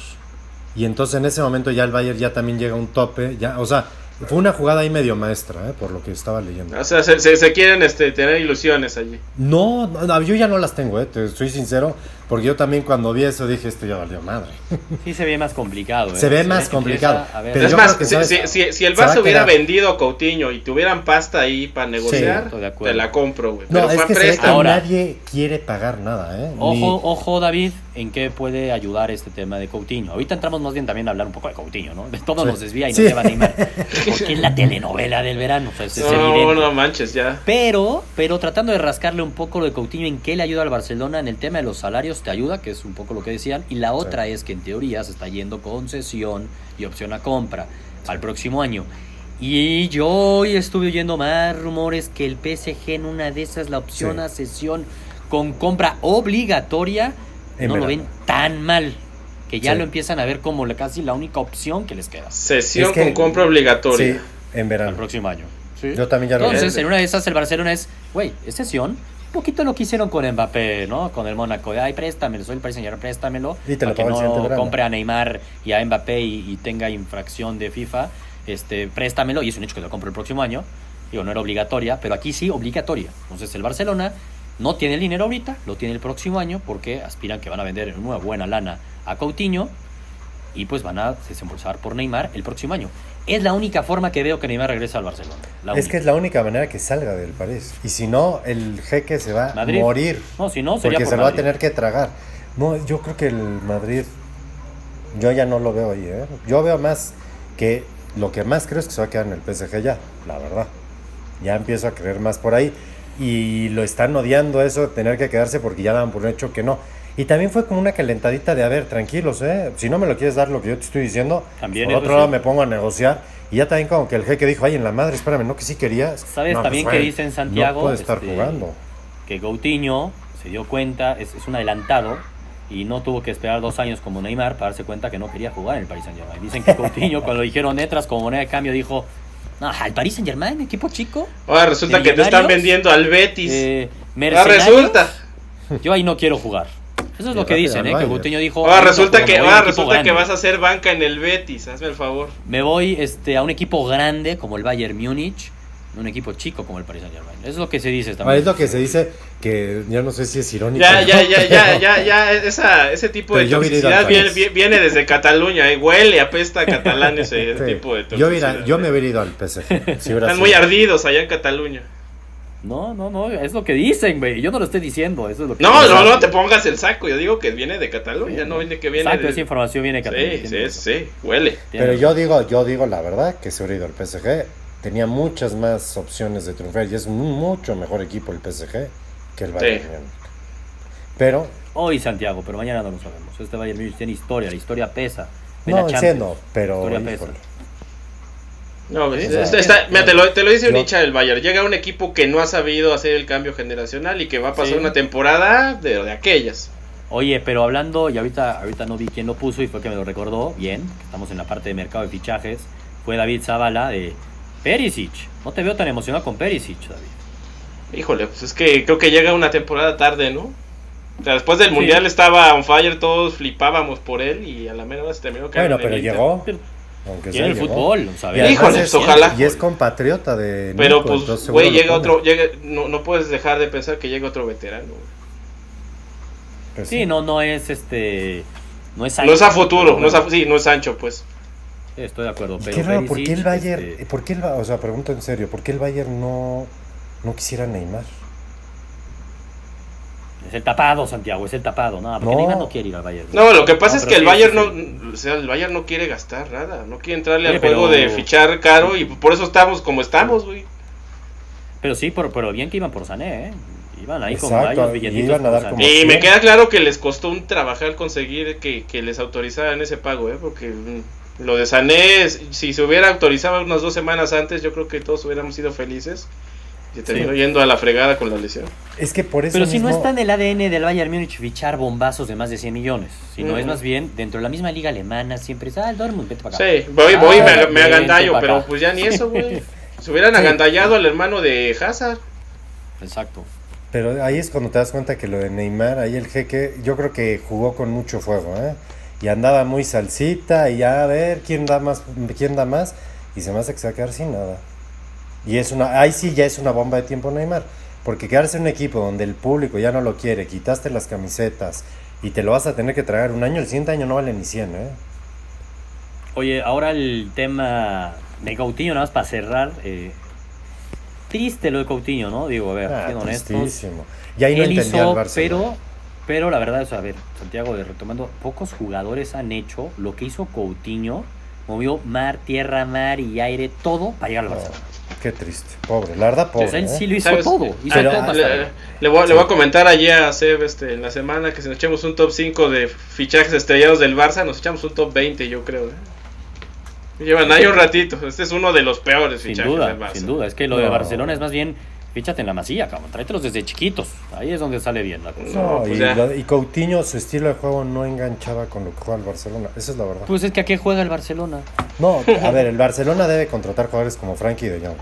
[SPEAKER 3] Y entonces en ese momento ya el Bayern ya también llega a un tope. Ya, o sea, fue una jugada ahí medio maestra, ¿eh? por lo que estaba leyendo.
[SPEAKER 2] O sea, se, se- se quieren este, tener ilusiones allí.
[SPEAKER 3] No, no, no, yo ya no las tengo, ¿eh? te soy sincero. Porque yo también cuando vi eso dije, esto ya valió madre.
[SPEAKER 1] Sí se ve más complicado. ¿eh?
[SPEAKER 3] Se ve más complicado,
[SPEAKER 1] empieza a ver-
[SPEAKER 3] pero
[SPEAKER 2] es
[SPEAKER 3] yo
[SPEAKER 2] más,
[SPEAKER 3] creo que,
[SPEAKER 2] si,
[SPEAKER 3] ¿sabes?
[SPEAKER 2] si- si- el Barça hubiera
[SPEAKER 3] quedar.
[SPEAKER 2] vendido a Coutinho y tuvieran pasta ahí para negociar, te la compro, güey.
[SPEAKER 3] No,
[SPEAKER 2] Pero
[SPEAKER 3] es
[SPEAKER 2] fue
[SPEAKER 3] que se ve que
[SPEAKER 2] préstamo.
[SPEAKER 1] Ahora-
[SPEAKER 3] nadie quiere pagar nada, ¿eh? Ni-
[SPEAKER 1] Ojo, ojo, David, en qué puede ayudar este tema de Coutinho. Ahorita entramos más bien también a hablar un poco de Coutinho, ¿no? Todo
[SPEAKER 3] Sí.
[SPEAKER 1] nos desvía y
[SPEAKER 3] Sí.
[SPEAKER 1] nos lleva a Neymar. Porque es la telenovela del verano, o sea, es, es
[SPEAKER 2] No,
[SPEAKER 1] evidente.
[SPEAKER 2] no manches, ya.
[SPEAKER 1] Pero, pero tratando de rascarle un poco lo de Coutinho, ¿en qué le ayuda al Barcelona? En el tema de los salarios te ayuda, que es un poco lo que decían. Y la otra es que en teoría se está yendo concesión y opción a compra al próximo año. Y yo hoy estuve oyendo más rumores que el PSG en una de esas, la opción
[SPEAKER 3] Sí.
[SPEAKER 1] a cesión con compra obligatoria,
[SPEAKER 3] En
[SPEAKER 1] no lo ven tan mal. Que ya
[SPEAKER 3] Sí.
[SPEAKER 1] lo empiezan a ver como la- casi la única opción que les queda
[SPEAKER 2] Sesión
[SPEAKER 3] Es que-
[SPEAKER 2] con compra obligatoria.
[SPEAKER 3] Sí, en
[SPEAKER 1] al
[SPEAKER 3] verano.
[SPEAKER 1] próximo año. ¿sí?
[SPEAKER 3] Yo también ya lo
[SPEAKER 1] Entonces,
[SPEAKER 3] vi.
[SPEAKER 1] en una de esas, el Barcelona es, güey, es sesión. Un poquito lo que hicieron con Mbappé, ¿no? Con el Mónaco. Ay, préstamelo, soy el Saint-Germain, préstamelo.
[SPEAKER 3] Y te lo
[SPEAKER 1] para que no compre a Neymar y a Mbappé y, y tenga infracción de FIFA. Este, préstamelo y es un hecho que lo compro el próximo año. Digo, no era obligatoria, pero aquí sí, obligatoria. Entonces, el Barcelona no tiene el dinero ahorita, lo tiene el próximo año porque aspiran que van a vender en una buena lana a Coutinho y pues van a desembolsar por Neymar el próximo año. Es la única forma que veo que Neymar regresa al Barcelona. La
[SPEAKER 3] Es
[SPEAKER 1] única.
[SPEAKER 3] que es la única manera que salga del París. Y si no, el jeque se va
[SPEAKER 1] Madrid.
[SPEAKER 3] a morir.
[SPEAKER 1] No, si no, sería
[SPEAKER 3] Porque
[SPEAKER 1] por
[SPEAKER 3] se lo va a tener que tragar. No, yo creo que el Madrid, yo ya no lo veo ahí, ¿eh? Yo veo más que lo que más creo es que se va a quedar en el PSG ya, la verdad. Ya empiezo a creer más por ahí. Y lo están odiando eso, de tener que quedarse porque ya daban por hecho que no. Y también fue como una calentadita de, a ver, tranquilos, ¿eh? Si no me lo quieres dar lo que yo te estoy diciendo,
[SPEAKER 1] También
[SPEAKER 3] por otro
[SPEAKER 1] sí.
[SPEAKER 3] lado me pongo a negociar. Y ya también como que el jeque dijo, ay, en la madre, espérame, no que sí querías.
[SPEAKER 1] ¿Sabes
[SPEAKER 3] No,
[SPEAKER 1] también
[SPEAKER 3] pues,
[SPEAKER 1] que
[SPEAKER 3] güey,
[SPEAKER 1] dice en Santiago?
[SPEAKER 3] No puede estar
[SPEAKER 1] Este,
[SPEAKER 3] jugando.
[SPEAKER 1] Que Coutinho se dio cuenta, es, es un adelantado y no tuvo que esperar dos años como Neymar para darse cuenta que no quería jugar en el Paris Saint Germain. Dicen que Coutinho cuando dijeron letras como moneda de cambio dijo, no, al Paris Saint Germain, equipo chico.
[SPEAKER 2] Ahora resulta
[SPEAKER 1] ¿De
[SPEAKER 2] que te están vendiendo al Betis.
[SPEAKER 1] Eh,
[SPEAKER 2] Ahora resulta.
[SPEAKER 1] Yo ahí no quiero jugar. Eso es lo que dicen, ¿eh? Que. Coutinho dijo...
[SPEAKER 2] Ahora
[SPEAKER 1] "Ay, no,
[SPEAKER 2] resulta que, ahora resulta que
[SPEAKER 1] grande".
[SPEAKER 2] vas a hacer banca en el Betis. Hazme el favor.
[SPEAKER 1] Me voy este, a un equipo grande como el Bayern Múnich, un equipo chico como el Paris Saint Germain. Eso es lo que se dice
[SPEAKER 3] Ah,
[SPEAKER 1] también.
[SPEAKER 3] es lo que se dice que yo no sé si es irónico.
[SPEAKER 2] Ya, ya, ya, ya, ya, ya, esa, ese tipo
[SPEAKER 3] Pero
[SPEAKER 2] de
[SPEAKER 3] yo
[SPEAKER 2] toxicidad
[SPEAKER 3] al
[SPEAKER 2] viene, desde Cataluña, eh, huele, apesta a catalán ese
[SPEAKER 3] Sí.
[SPEAKER 2] tipo de
[SPEAKER 3] yo,
[SPEAKER 2] toxicidad.
[SPEAKER 3] hubiera- yo me hubiera ido al PSG. si
[SPEAKER 2] Están
[SPEAKER 3] sido.
[SPEAKER 2] muy ardidos allá en Cataluña.
[SPEAKER 1] No, no, no, es lo que dicen, güey. Yo no lo estoy diciendo, eso es lo que
[SPEAKER 2] No,
[SPEAKER 1] dicen.
[SPEAKER 2] no, no te pongas el saco. Yo digo que viene de Cataluña, no viene que viene
[SPEAKER 1] Exacto,
[SPEAKER 2] de...
[SPEAKER 1] esa información viene de Cataluña.
[SPEAKER 2] Sí, sí, sí, huele.
[SPEAKER 3] Pero yo digo, yo digo la verdad que se hubiera ido al PSG. Tenía muchas más opciones de triunfar y es un mucho mejor equipo el PSG que el Bayern.
[SPEAKER 2] Sí.
[SPEAKER 3] Múnich. Pero
[SPEAKER 1] Hoy Santiago, pero mañana no lo sabemos. Este Bayern Múnich tiene historia, la historia pesa. Ve la
[SPEAKER 3] no, entiendo, pero
[SPEAKER 1] Historia
[SPEAKER 3] híjole.
[SPEAKER 1] pesa.
[SPEAKER 2] No,
[SPEAKER 1] Sí,
[SPEAKER 2] es-
[SPEAKER 1] o sea,
[SPEAKER 2] está- está- mira, te lo, te lo dice un hincha del Bayern. Llega un equipo que no ha sabido hacer el cambio generacional y que va a pasar
[SPEAKER 1] Sí.
[SPEAKER 2] una temporada de, de aquellas.
[SPEAKER 1] Oye, pero hablando, y ahorita, ahorita no vi quién lo puso y fue que me lo recordó bien, estamos en la parte de mercado de fichajes, fue David Zavala de Perisic. No te veo tan emocionado con Perisic, David.
[SPEAKER 2] Híjole, pues es que creo que llega una temporada tarde, ¿no? O sea, después del
[SPEAKER 1] Sí.
[SPEAKER 2] Mundial estaba on fire, todos flipábamos por él y a la mera hora se terminó
[SPEAKER 3] Bueno,
[SPEAKER 2] en
[SPEAKER 3] pero
[SPEAKER 2] Inter.
[SPEAKER 1] Pero
[SPEAKER 3] Aunque
[SPEAKER 1] Tiene
[SPEAKER 3] sea,
[SPEAKER 1] el
[SPEAKER 3] llegó.
[SPEAKER 1] fútbol,
[SPEAKER 3] Y
[SPEAKER 1] ¿sabes?
[SPEAKER 2] Híjole,
[SPEAKER 3] es-
[SPEAKER 2] pues, ojalá.
[SPEAKER 3] Y es compatriota de.
[SPEAKER 2] Pero
[SPEAKER 3] Nico,
[SPEAKER 2] pues,
[SPEAKER 3] entonces
[SPEAKER 2] güey, llega otro, llega, no, no puedes dejar de pensar que llega otro veterano. güey.
[SPEAKER 3] Pues
[SPEAKER 1] Sí, no, no es este. No es
[SPEAKER 2] No es a
[SPEAKER 1] Sancho,
[SPEAKER 2] futuro,
[SPEAKER 1] pero
[SPEAKER 2] no es a, sí, no es Sancho, pues.
[SPEAKER 1] Estoy de acuerdo, pero.
[SPEAKER 3] qué raro, ¿por qué el Bayern,
[SPEAKER 1] este,
[SPEAKER 3] por qué el, o sea, pregunto en serio, ¿por qué el Bayern no, no quisiera Neymar?
[SPEAKER 1] Es el tapado, Santiago, es el tapado. No, porque
[SPEAKER 3] No.
[SPEAKER 1] Neymar no quiere ir al Bayern.
[SPEAKER 2] No, lo que pasa es que el
[SPEAKER 1] sí,
[SPEAKER 2] Bayern
[SPEAKER 1] sí,
[SPEAKER 2] no,
[SPEAKER 1] sí.
[SPEAKER 2] o sea, el Bayern no quiere gastar nada, no quiere entrarle al juego
[SPEAKER 1] pero-
[SPEAKER 2] de fichar caro y por eso estamos como estamos, güey.
[SPEAKER 1] Pero sí, pero, pero bien que iban por Sané, ¿eh? Iban ahí con varios
[SPEAKER 3] y
[SPEAKER 1] billetitos.
[SPEAKER 3] iban a
[SPEAKER 1] por
[SPEAKER 3] dar
[SPEAKER 1] Sané.
[SPEAKER 3] como-
[SPEAKER 2] Y me queda claro que les costó un trabajar conseguir que, que les autorizaran ese pago, ¿eh? Porque mm, lo de Sané, si se hubiera autorizado unas dos semanas antes, yo creo que todos hubiéramos sido felices. Y terminó
[SPEAKER 1] Sí.
[SPEAKER 2] yendo a la fregada con la lesión.
[SPEAKER 3] Es que por eso
[SPEAKER 1] Pero si no está en el ADN del Bayern Múnich fichar bombazos de más de 100 millones, sino es más bien dentro de la misma liga alemana siempre es, ah, el Dortmund, vete para acá.
[SPEAKER 2] Sí, voy, voy y
[SPEAKER 1] Ah,
[SPEAKER 2] me, me agandallo, pero pues ya ni eso, güey. Se hubieran
[SPEAKER 3] Sí.
[SPEAKER 2] agandallado al hermano de Hazard.
[SPEAKER 1] Exacto.
[SPEAKER 3] Pero ahí es cuando te das cuenta que lo de Neymar, ahí el jeque, yo creo que jugó con mucho fuego, ¿eh? Y andaba muy salsita y ya a ver quién da más, quién da más, y se me hace que se va a quedar sin nada. Y es una, ahí sí ya es una bomba de tiempo Neymar, porque quedarse en un equipo donde el público ya no lo quiere, quitaste las camisetas, y te lo vas a tener que tragar un año, el siguiente año no vale ni 100, ¿eh?
[SPEAKER 1] Oye, ahora el tema de Coutinho, nada más para cerrar. eh, triste lo de Coutinho, ¿no? Digo, a ver,
[SPEAKER 3] Ah,
[SPEAKER 1] siendo honestos.
[SPEAKER 3] Y ahí no
[SPEAKER 1] él
[SPEAKER 3] entendía el
[SPEAKER 1] hizo,
[SPEAKER 3] Barcelona.
[SPEAKER 1] pero, pero la verdad es, a ver, Santiago, de retomando, pocos jugadores han hecho lo que hizo Coutinho. Movió mar, tierra, mar y aire, todo para llegar al Barcelona.
[SPEAKER 3] Qué triste, pobre, la verdad, pobre.
[SPEAKER 1] Sí
[SPEAKER 3] ¿eh?
[SPEAKER 1] lo hizo
[SPEAKER 2] ¿Sabes?
[SPEAKER 1] todo. Hizo
[SPEAKER 3] Pero-
[SPEAKER 1] todo
[SPEAKER 2] le, le voy, le
[SPEAKER 3] Sí.
[SPEAKER 2] voy a comentar allí a Seb este, en la semana que si nos echamos un top 5 de fichajes estrellados del Barça, nos echamos un top 20, yo creo. ¿eh? Llevan ahí un ratito. Este es uno de los peores
[SPEAKER 1] Sin
[SPEAKER 2] fichajes
[SPEAKER 1] duda,
[SPEAKER 2] del Barça.
[SPEAKER 1] sin duda. Es que lo de
[SPEAKER 3] No.
[SPEAKER 1] Barcelona es más bien, fíchate en la masilla, cabrón. Tráetelos desde chiquitos. Ahí es donde sale bien la cosa.
[SPEAKER 3] No,
[SPEAKER 2] pues
[SPEAKER 3] y, y Coutinho, su estilo de juego no enganchaba con lo que juega el Barcelona. Esa es la verdad.
[SPEAKER 1] Pues es que a qué juega el Barcelona.
[SPEAKER 3] No, a ver, el Barcelona debe contratar jugadores como Frankie de Jong,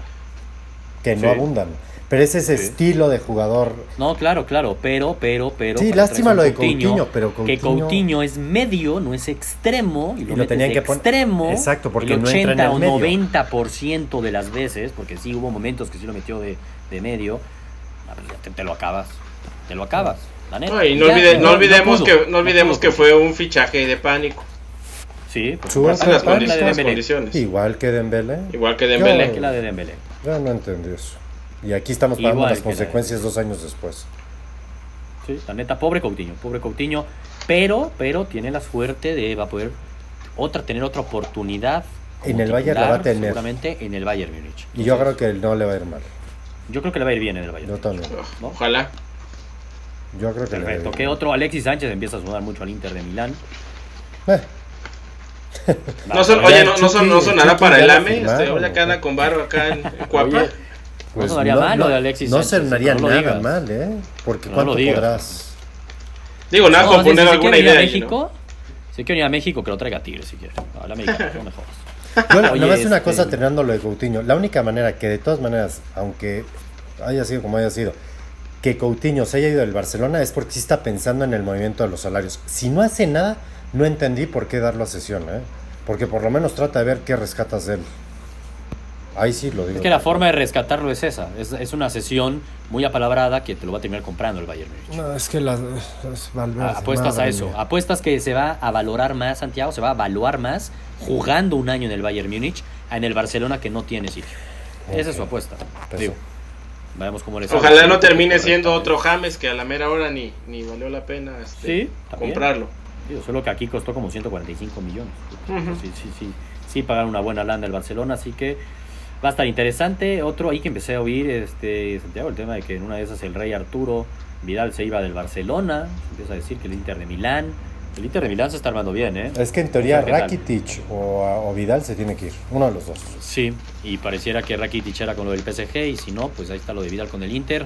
[SPEAKER 3] que no abundan. Pero es ese
[SPEAKER 1] Sí.
[SPEAKER 3] estilo de jugador.
[SPEAKER 1] No, claro, claro, pero, pero, pero.
[SPEAKER 3] Sí, lástima lo de Coutinho, pero
[SPEAKER 1] Que
[SPEAKER 3] Coutinho-
[SPEAKER 1] es medio, no es extremo, y lo,
[SPEAKER 3] Y lo tenían que poner-
[SPEAKER 1] extremo.
[SPEAKER 3] Exacto, porque
[SPEAKER 1] el
[SPEAKER 3] no entra en
[SPEAKER 1] 80
[SPEAKER 3] el
[SPEAKER 1] o
[SPEAKER 3] medio.
[SPEAKER 1] 90% de las veces, porque sí hubo momentos que sí lo metió de, de medio, pues ya te, te lo acabas. Te lo acabas. La neta.
[SPEAKER 2] No, y no,
[SPEAKER 1] Ya,
[SPEAKER 2] olvide- no olvidemos,
[SPEAKER 1] pudo,
[SPEAKER 2] que, no olvidemos que fue un fichaje de pánico.
[SPEAKER 1] Sí.
[SPEAKER 2] En las, condi- las condiciones.
[SPEAKER 3] Igual que Dembélé.
[SPEAKER 2] Igual que Dembélé.
[SPEAKER 3] Yo-
[SPEAKER 1] Que la de Dembélé.
[SPEAKER 3] Ya no entendí eso. Y aquí estamos pagando
[SPEAKER 1] Igual
[SPEAKER 3] las consecuencias dos años después.
[SPEAKER 1] Sí, la neta, pobre Coutinho, pobre Coutinho, pero, pero tiene la suerte de va a poder otra, tener otra oportunidad.
[SPEAKER 3] En el Bayern la va a tener.
[SPEAKER 1] Seguramente en el Bayern Múnich.
[SPEAKER 3] Y yo creo que no le va a ir mal.
[SPEAKER 1] Yo creo que le va a ir bien en el Bayern.
[SPEAKER 3] Yo también.
[SPEAKER 1] ¿no?
[SPEAKER 2] Ojalá.
[SPEAKER 3] Yo creo que le va a ir bien.
[SPEAKER 1] ¿Qué otro? Alexis Sánchez empieza a sudar mucho al Inter de Milán.
[SPEAKER 3] Eh,
[SPEAKER 2] No son, oye, no, no, son, no sonará
[SPEAKER 3] Chucky
[SPEAKER 2] para el AME. Este, que
[SPEAKER 3] ¿o
[SPEAKER 2] anda con barro acá en, en Cuapa.
[SPEAKER 1] Oye, No sonaría mal lo de Alexis
[SPEAKER 3] No
[SPEAKER 1] Sánchez,
[SPEAKER 3] sonaría
[SPEAKER 1] no lo
[SPEAKER 3] nada
[SPEAKER 1] digas.
[SPEAKER 3] mal, ¿eh? Porque
[SPEAKER 1] No
[SPEAKER 3] ¿cuánto podrás?
[SPEAKER 2] Digo, nada,
[SPEAKER 1] No,
[SPEAKER 2] con
[SPEAKER 1] si- si
[SPEAKER 2] poner
[SPEAKER 1] se
[SPEAKER 2] alguna
[SPEAKER 1] quiere ir a
[SPEAKER 2] idea.
[SPEAKER 1] México, si quiere ir a México, que lo traiga a Tigres si quiere. A la América, no me jodas.
[SPEAKER 3] Yo,
[SPEAKER 1] Oye,
[SPEAKER 3] nada más una
[SPEAKER 1] este-
[SPEAKER 3] cosa terminando lo de Coutinho. La única manera que de todas maneras, aunque haya sido como haya sido, que Coutinho se haya ido del Barcelona es porque sí está pensando en el movimiento de los salarios. Si no hace nada, no entendí por qué darlo a sesión, ¿eh? Porque por lo menos trata de ver qué rescatas de él. Ahí sí lo digo.
[SPEAKER 1] Es que la forma de rescatarlo es esa. Es, es una sesión muy apalabrada que te lo va a terminar comprando el Bayern Múnich.
[SPEAKER 3] No, es que las...
[SPEAKER 1] Ah, apuestas a eso. Apuestas que se va a valorar más, Santiago, se va a evaluar más jugando un año en el Bayern Múnich a en el Barcelona que no tiene sitio. Esa es su apuesta.
[SPEAKER 3] Pues
[SPEAKER 1] Digo,
[SPEAKER 3] sí.
[SPEAKER 1] veamos cómo le sale.
[SPEAKER 2] Ojalá no termine siendo otro James que a la mera hora ni, ni valió la pena este,
[SPEAKER 1] Sí,
[SPEAKER 2] comprarlo.
[SPEAKER 1] Digo, solo que aquí costó como 145 millones.
[SPEAKER 2] Ujú.
[SPEAKER 1] Sí, sí, sí. Sí, pagaron una buena lana el Barcelona, así que va a estar interesante. Otro ahí que empecé a oír, este, Santiago, el tema de que en una de esas el rey Arturo Vidal se iba del Barcelona. Se empieza a decir que el Inter de Milán. El Inter de Milán se está armando bien, ¿eh?
[SPEAKER 3] Es que en teoría. Rakitic o, o Vidal se tiene que ir. Uno de los dos.
[SPEAKER 1] Sí, y pareciera que Rakitic era con lo del PSG y si no, pues ahí está lo de Vidal con el Inter.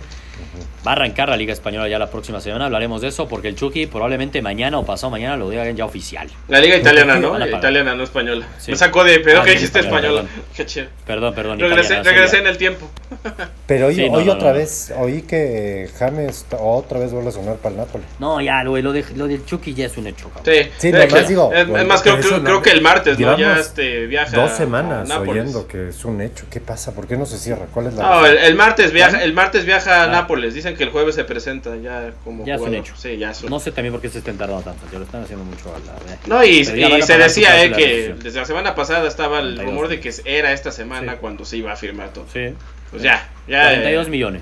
[SPEAKER 1] Va a arrancar la Liga Española ya la próxima semana, hablaremos de eso porque el Chucky probablemente mañana o pasado mañana lo digan ya oficial.
[SPEAKER 2] La liga italiana, ¿no?
[SPEAKER 1] Van a pagar.
[SPEAKER 2] Italiana, no española.
[SPEAKER 1] Sí.
[SPEAKER 2] Me sacó de pedo
[SPEAKER 1] Ah,
[SPEAKER 2] que dijiste
[SPEAKER 1] española,
[SPEAKER 2] española. Qué chido.
[SPEAKER 1] Perdón, perdón.
[SPEAKER 2] Regresé,
[SPEAKER 1] italiana,
[SPEAKER 2] regresé
[SPEAKER 1] sí,
[SPEAKER 2] en el tiempo.
[SPEAKER 3] Pero hoy,
[SPEAKER 1] Sí, no,
[SPEAKER 3] hoy
[SPEAKER 1] no,
[SPEAKER 3] otra
[SPEAKER 1] no.
[SPEAKER 3] vez, oí que James otra vez vuelve a sonar para el Napoli.
[SPEAKER 1] No, ya, güey, lo, de, lo del Chucky ya es un hecho, cabrón.
[SPEAKER 2] Sí,
[SPEAKER 3] Sí,
[SPEAKER 2] que-
[SPEAKER 3] digo,
[SPEAKER 2] Es, más, creo, creo,
[SPEAKER 3] no-
[SPEAKER 2] creo que el martes, ¿no? Ya este, viaja.
[SPEAKER 3] Dos
[SPEAKER 2] a
[SPEAKER 3] semanas oyendo que es un hecho. ¿Qué pasa? ¿Por qué no se cierra? ¿Cuál es la
[SPEAKER 2] No, el, el martes viaja, el martes viaja a
[SPEAKER 1] Ah.
[SPEAKER 2] Nápoles. Dicen que el jueves se presenta ya como
[SPEAKER 1] Ya es un hecho.
[SPEAKER 2] Sí, ya es un
[SPEAKER 1] No sé también por qué se estén tardando tanto, ya lo están haciendo mucho a la
[SPEAKER 2] No, y,
[SPEAKER 1] a
[SPEAKER 2] se decía eh, que desde la semana pasada estaba el
[SPEAKER 1] 42.
[SPEAKER 2] rumor de que era esta semana
[SPEAKER 1] Sí.
[SPEAKER 2] cuando se iba a firmar todo.
[SPEAKER 1] Sí.
[SPEAKER 2] Pues ya, ya.
[SPEAKER 1] 42
[SPEAKER 2] eh,
[SPEAKER 1] millones.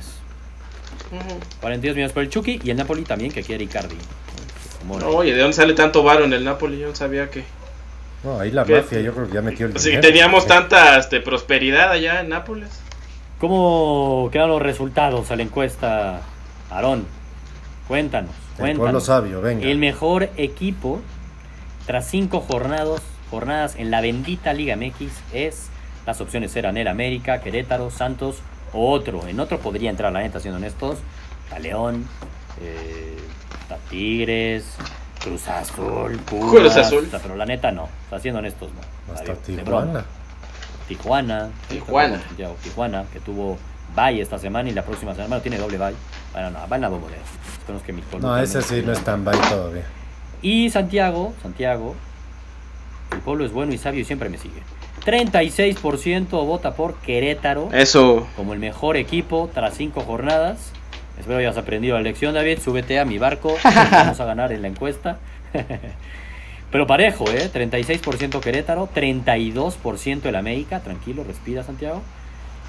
[SPEAKER 2] ujú.
[SPEAKER 1] 42 millones por el Chucky y el Napoli también que quiere Icardi.
[SPEAKER 2] Oye, ¿de dónde sale tanto varo en el Napoli? Yo no sabía que.
[SPEAKER 3] No, ahí la
[SPEAKER 2] ¿Qué?
[SPEAKER 3] mafia yo creo que ya metió el
[SPEAKER 2] Si
[SPEAKER 3] dinero.
[SPEAKER 2] teníamos tanta este, prosperidad allá en Nápoles.
[SPEAKER 1] ¿Cómo quedan los resultados a la encuesta, Aarón? Cuéntanos,
[SPEAKER 3] El pueblo
[SPEAKER 1] cuéntanos.
[SPEAKER 3] sabio, venga.
[SPEAKER 1] El mejor equipo tras cinco jornadas, jornadas en la bendita Liga MX es las opciones eran el América, Querétaro, Santos o otro. En otro podría entrar la neta, siendo honestos. León, eh, está Tigres, Cruz Azul, Pumas,
[SPEAKER 2] Cruz Azul.
[SPEAKER 1] pero la neta no. Está siendo honestos, no.
[SPEAKER 3] Hasta
[SPEAKER 1] Está.
[SPEAKER 3] Tijuana.
[SPEAKER 1] Tijuana.
[SPEAKER 2] Tijuana.
[SPEAKER 1] Santiago, Tijuana, que tuvo bye esta semana y la próxima semana. Bueno, tiene doble bye. Bueno, no, va en la bombonera. Esperemos que mi
[SPEAKER 3] No, ese sí no es tan bye todavía.
[SPEAKER 1] Y Santiago, Santiago, el pueblo es bueno y sabio y siempre me sigue. 36% vota por Querétaro
[SPEAKER 2] Eso.
[SPEAKER 1] como el mejor equipo tras cinco jornadas Espero hayas aprendido la lección, David. Súbete a mi barco. Vamos a ganar en la encuesta. Pero parejo, ¿eh? 36% Querétaro, 32% el América. Tranquilo, respira, Santiago.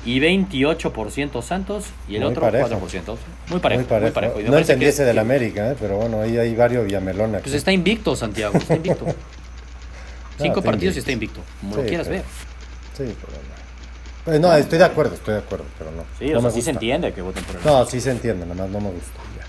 [SPEAKER 1] Y 28% Santos y el
[SPEAKER 3] Muy
[SPEAKER 1] otro
[SPEAKER 3] parejo.
[SPEAKER 1] 4%. Muy parejo,
[SPEAKER 3] Muy parejo.
[SPEAKER 1] muy
[SPEAKER 3] No
[SPEAKER 1] parece
[SPEAKER 3] entendí
[SPEAKER 1] que-
[SPEAKER 3] ese del América, ¿eh? pero bueno, ahí hay varios Villamelón aquí.
[SPEAKER 1] Pues está invicto, Santiago. Está invicto. Cinco partidos y está invicto. Como lo quieras
[SPEAKER 3] pero-
[SPEAKER 1] ver.
[SPEAKER 3] Sí, pero. Pues no, estoy de acuerdo, estoy de acuerdo, pero no.
[SPEAKER 1] Sí,
[SPEAKER 3] no
[SPEAKER 1] o sea, sí se entiende que voten por él.
[SPEAKER 3] No, sí se entiende, nada más no me gusta. ya.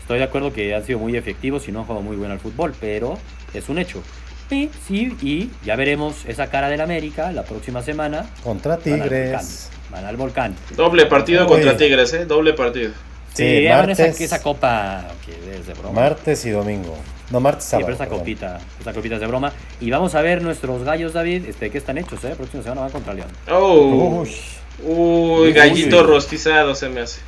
[SPEAKER 1] Estoy de acuerdo que han sido muy efectivos y no han jugado muy bien al fútbol, pero es un hecho. Sí, sí, y ya veremos esa cara del América la próxima semana.
[SPEAKER 3] Contra
[SPEAKER 1] Van al volcán.
[SPEAKER 3] Tigres.
[SPEAKER 1] Van al volcán.
[SPEAKER 2] Doble partido
[SPEAKER 3] Uy.
[SPEAKER 2] contra Tigres, ¿eh? Doble partido.
[SPEAKER 1] Sí,
[SPEAKER 3] Sí,
[SPEAKER 1] van esa,
[SPEAKER 3] martes.
[SPEAKER 1] esa copa que es de broma.
[SPEAKER 3] Martes y domingo. No, martes
[SPEAKER 1] Sí,
[SPEAKER 3] sábado.
[SPEAKER 1] pero esa
[SPEAKER 3] perdón.
[SPEAKER 1] copita, esa copita es de broma. Y vamos a ver nuestros gallos, David, este, que están hechos, ¿eh? Próxima semana van contra León.
[SPEAKER 2] Oh.
[SPEAKER 3] Uy,
[SPEAKER 2] Uy, gallito
[SPEAKER 1] uy.
[SPEAKER 2] rostizado se me hace.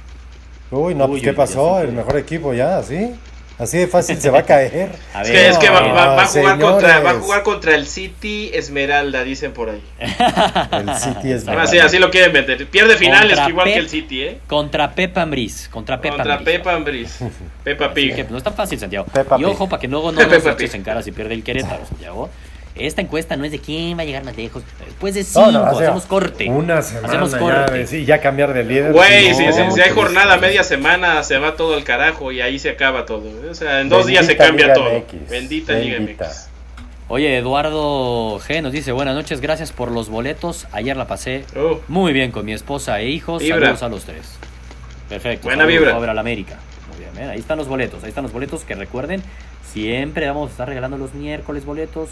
[SPEAKER 3] uy, no,
[SPEAKER 1] Uy,
[SPEAKER 3] pues
[SPEAKER 1] uy,
[SPEAKER 3] ¿qué pasó? El mejor equipo ya, ¿sí? Así de fácil se va a caer.
[SPEAKER 1] A
[SPEAKER 2] Es que, es que va, va- va a jugar contra, va a jugar contra el City Esmeralda, dicen por ahí.
[SPEAKER 3] El City
[SPEAKER 1] Ah,
[SPEAKER 2] Así, así lo quieren meter. Pierde finales
[SPEAKER 1] Contra
[SPEAKER 2] igual
[SPEAKER 1] Pep.
[SPEAKER 2] que el City, ¿eh?
[SPEAKER 1] Contra Pepa Ambris. Contra Pepa
[SPEAKER 2] Contra
[SPEAKER 1] Ambris.
[SPEAKER 2] Pepa Ambris.
[SPEAKER 1] Que
[SPEAKER 2] Pig.
[SPEAKER 1] no es tan fácil, Santiago.
[SPEAKER 3] Peppa
[SPEAKER 1] y ojo, para que luego no nos eches en cara si pierde el Querétaro, Santiago. Esta encuesta no es de quién va a llegar más lejos. Después de cinco,
[SPEAKER 3] No, no, o sea,
[SPEAKER 1] hacemos corte.
[SPEAKER 3] Una semana
[SPEAKER 1] Hacemos
[SPEAKER 3] ya,
[SPEAKER 1] corte.
[SPEAKER 3] sí, ya cambiar de líder.
[SPEAKER 2] Güey,
[SPEAKER 3] no,
[SPEAKER 2] si, si- si hay
[SPEAKER 3] pues,
[SPEAKER 2] jornada
[SPEAKER 3] pues,
[SPEAKER 2] media semana, se va todo al carajo y ahí se acaba todo. O sea, en dos días se cambia
[SPEAKER 3] Liga
[SPEAKER 2] todo.
[SPEAKER 3] MX,
[SPEAKER 2] Bendita Liga. MX.
[SPEAKER 1] Oye, Eduardo G nos dice, buenas noches, gracias por los boletos. Ayer la pasé
[SPEAKER 2] Oh,
[SPEAKER 1] muy bien con mi esposa e hijos.
[SPEAKER 2] Vibra.
[SPEAKER 1] Saludos a los tres. Perfecto.
[SPEAKER 2] Buena vibra.
[SPEAKER 1] a ver al América. Muy bien, ¿ven? ahí están los boletos. Ahí están los boletos que recuerden, siempre vamos a estar regalando los miércoles boletos.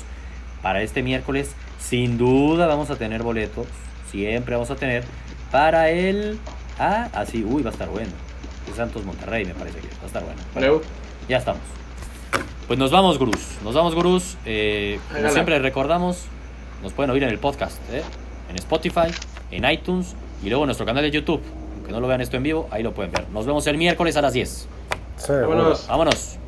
[SPEAKER 1] Para este miércoles, sin duda vamos a tener boletos. Siempre vamos a tener para el... Ah, así, uy, va a estar bueno. Santos Monterrey me parece que va a estar bueno. Bueno,
[SPEAKER 2] no.
[SPEAKER 1] ya estamos. Pues nos vamos, gurús. Nos vamos, gurús. Eh, como siempre recordamos, nos pueden oír en el podcast, ¿eh? en Spotify, en iTunes y luego en nuestro canal de YouTube. Aunque no lo vean esto en vivo, ahí lo pueden ver. Nos vemos el miércoles a las 10.
[SPEAKER 3] seguro.
[SPEAKER 2] Vámonos.
[SPEAKER 1] Vámonos.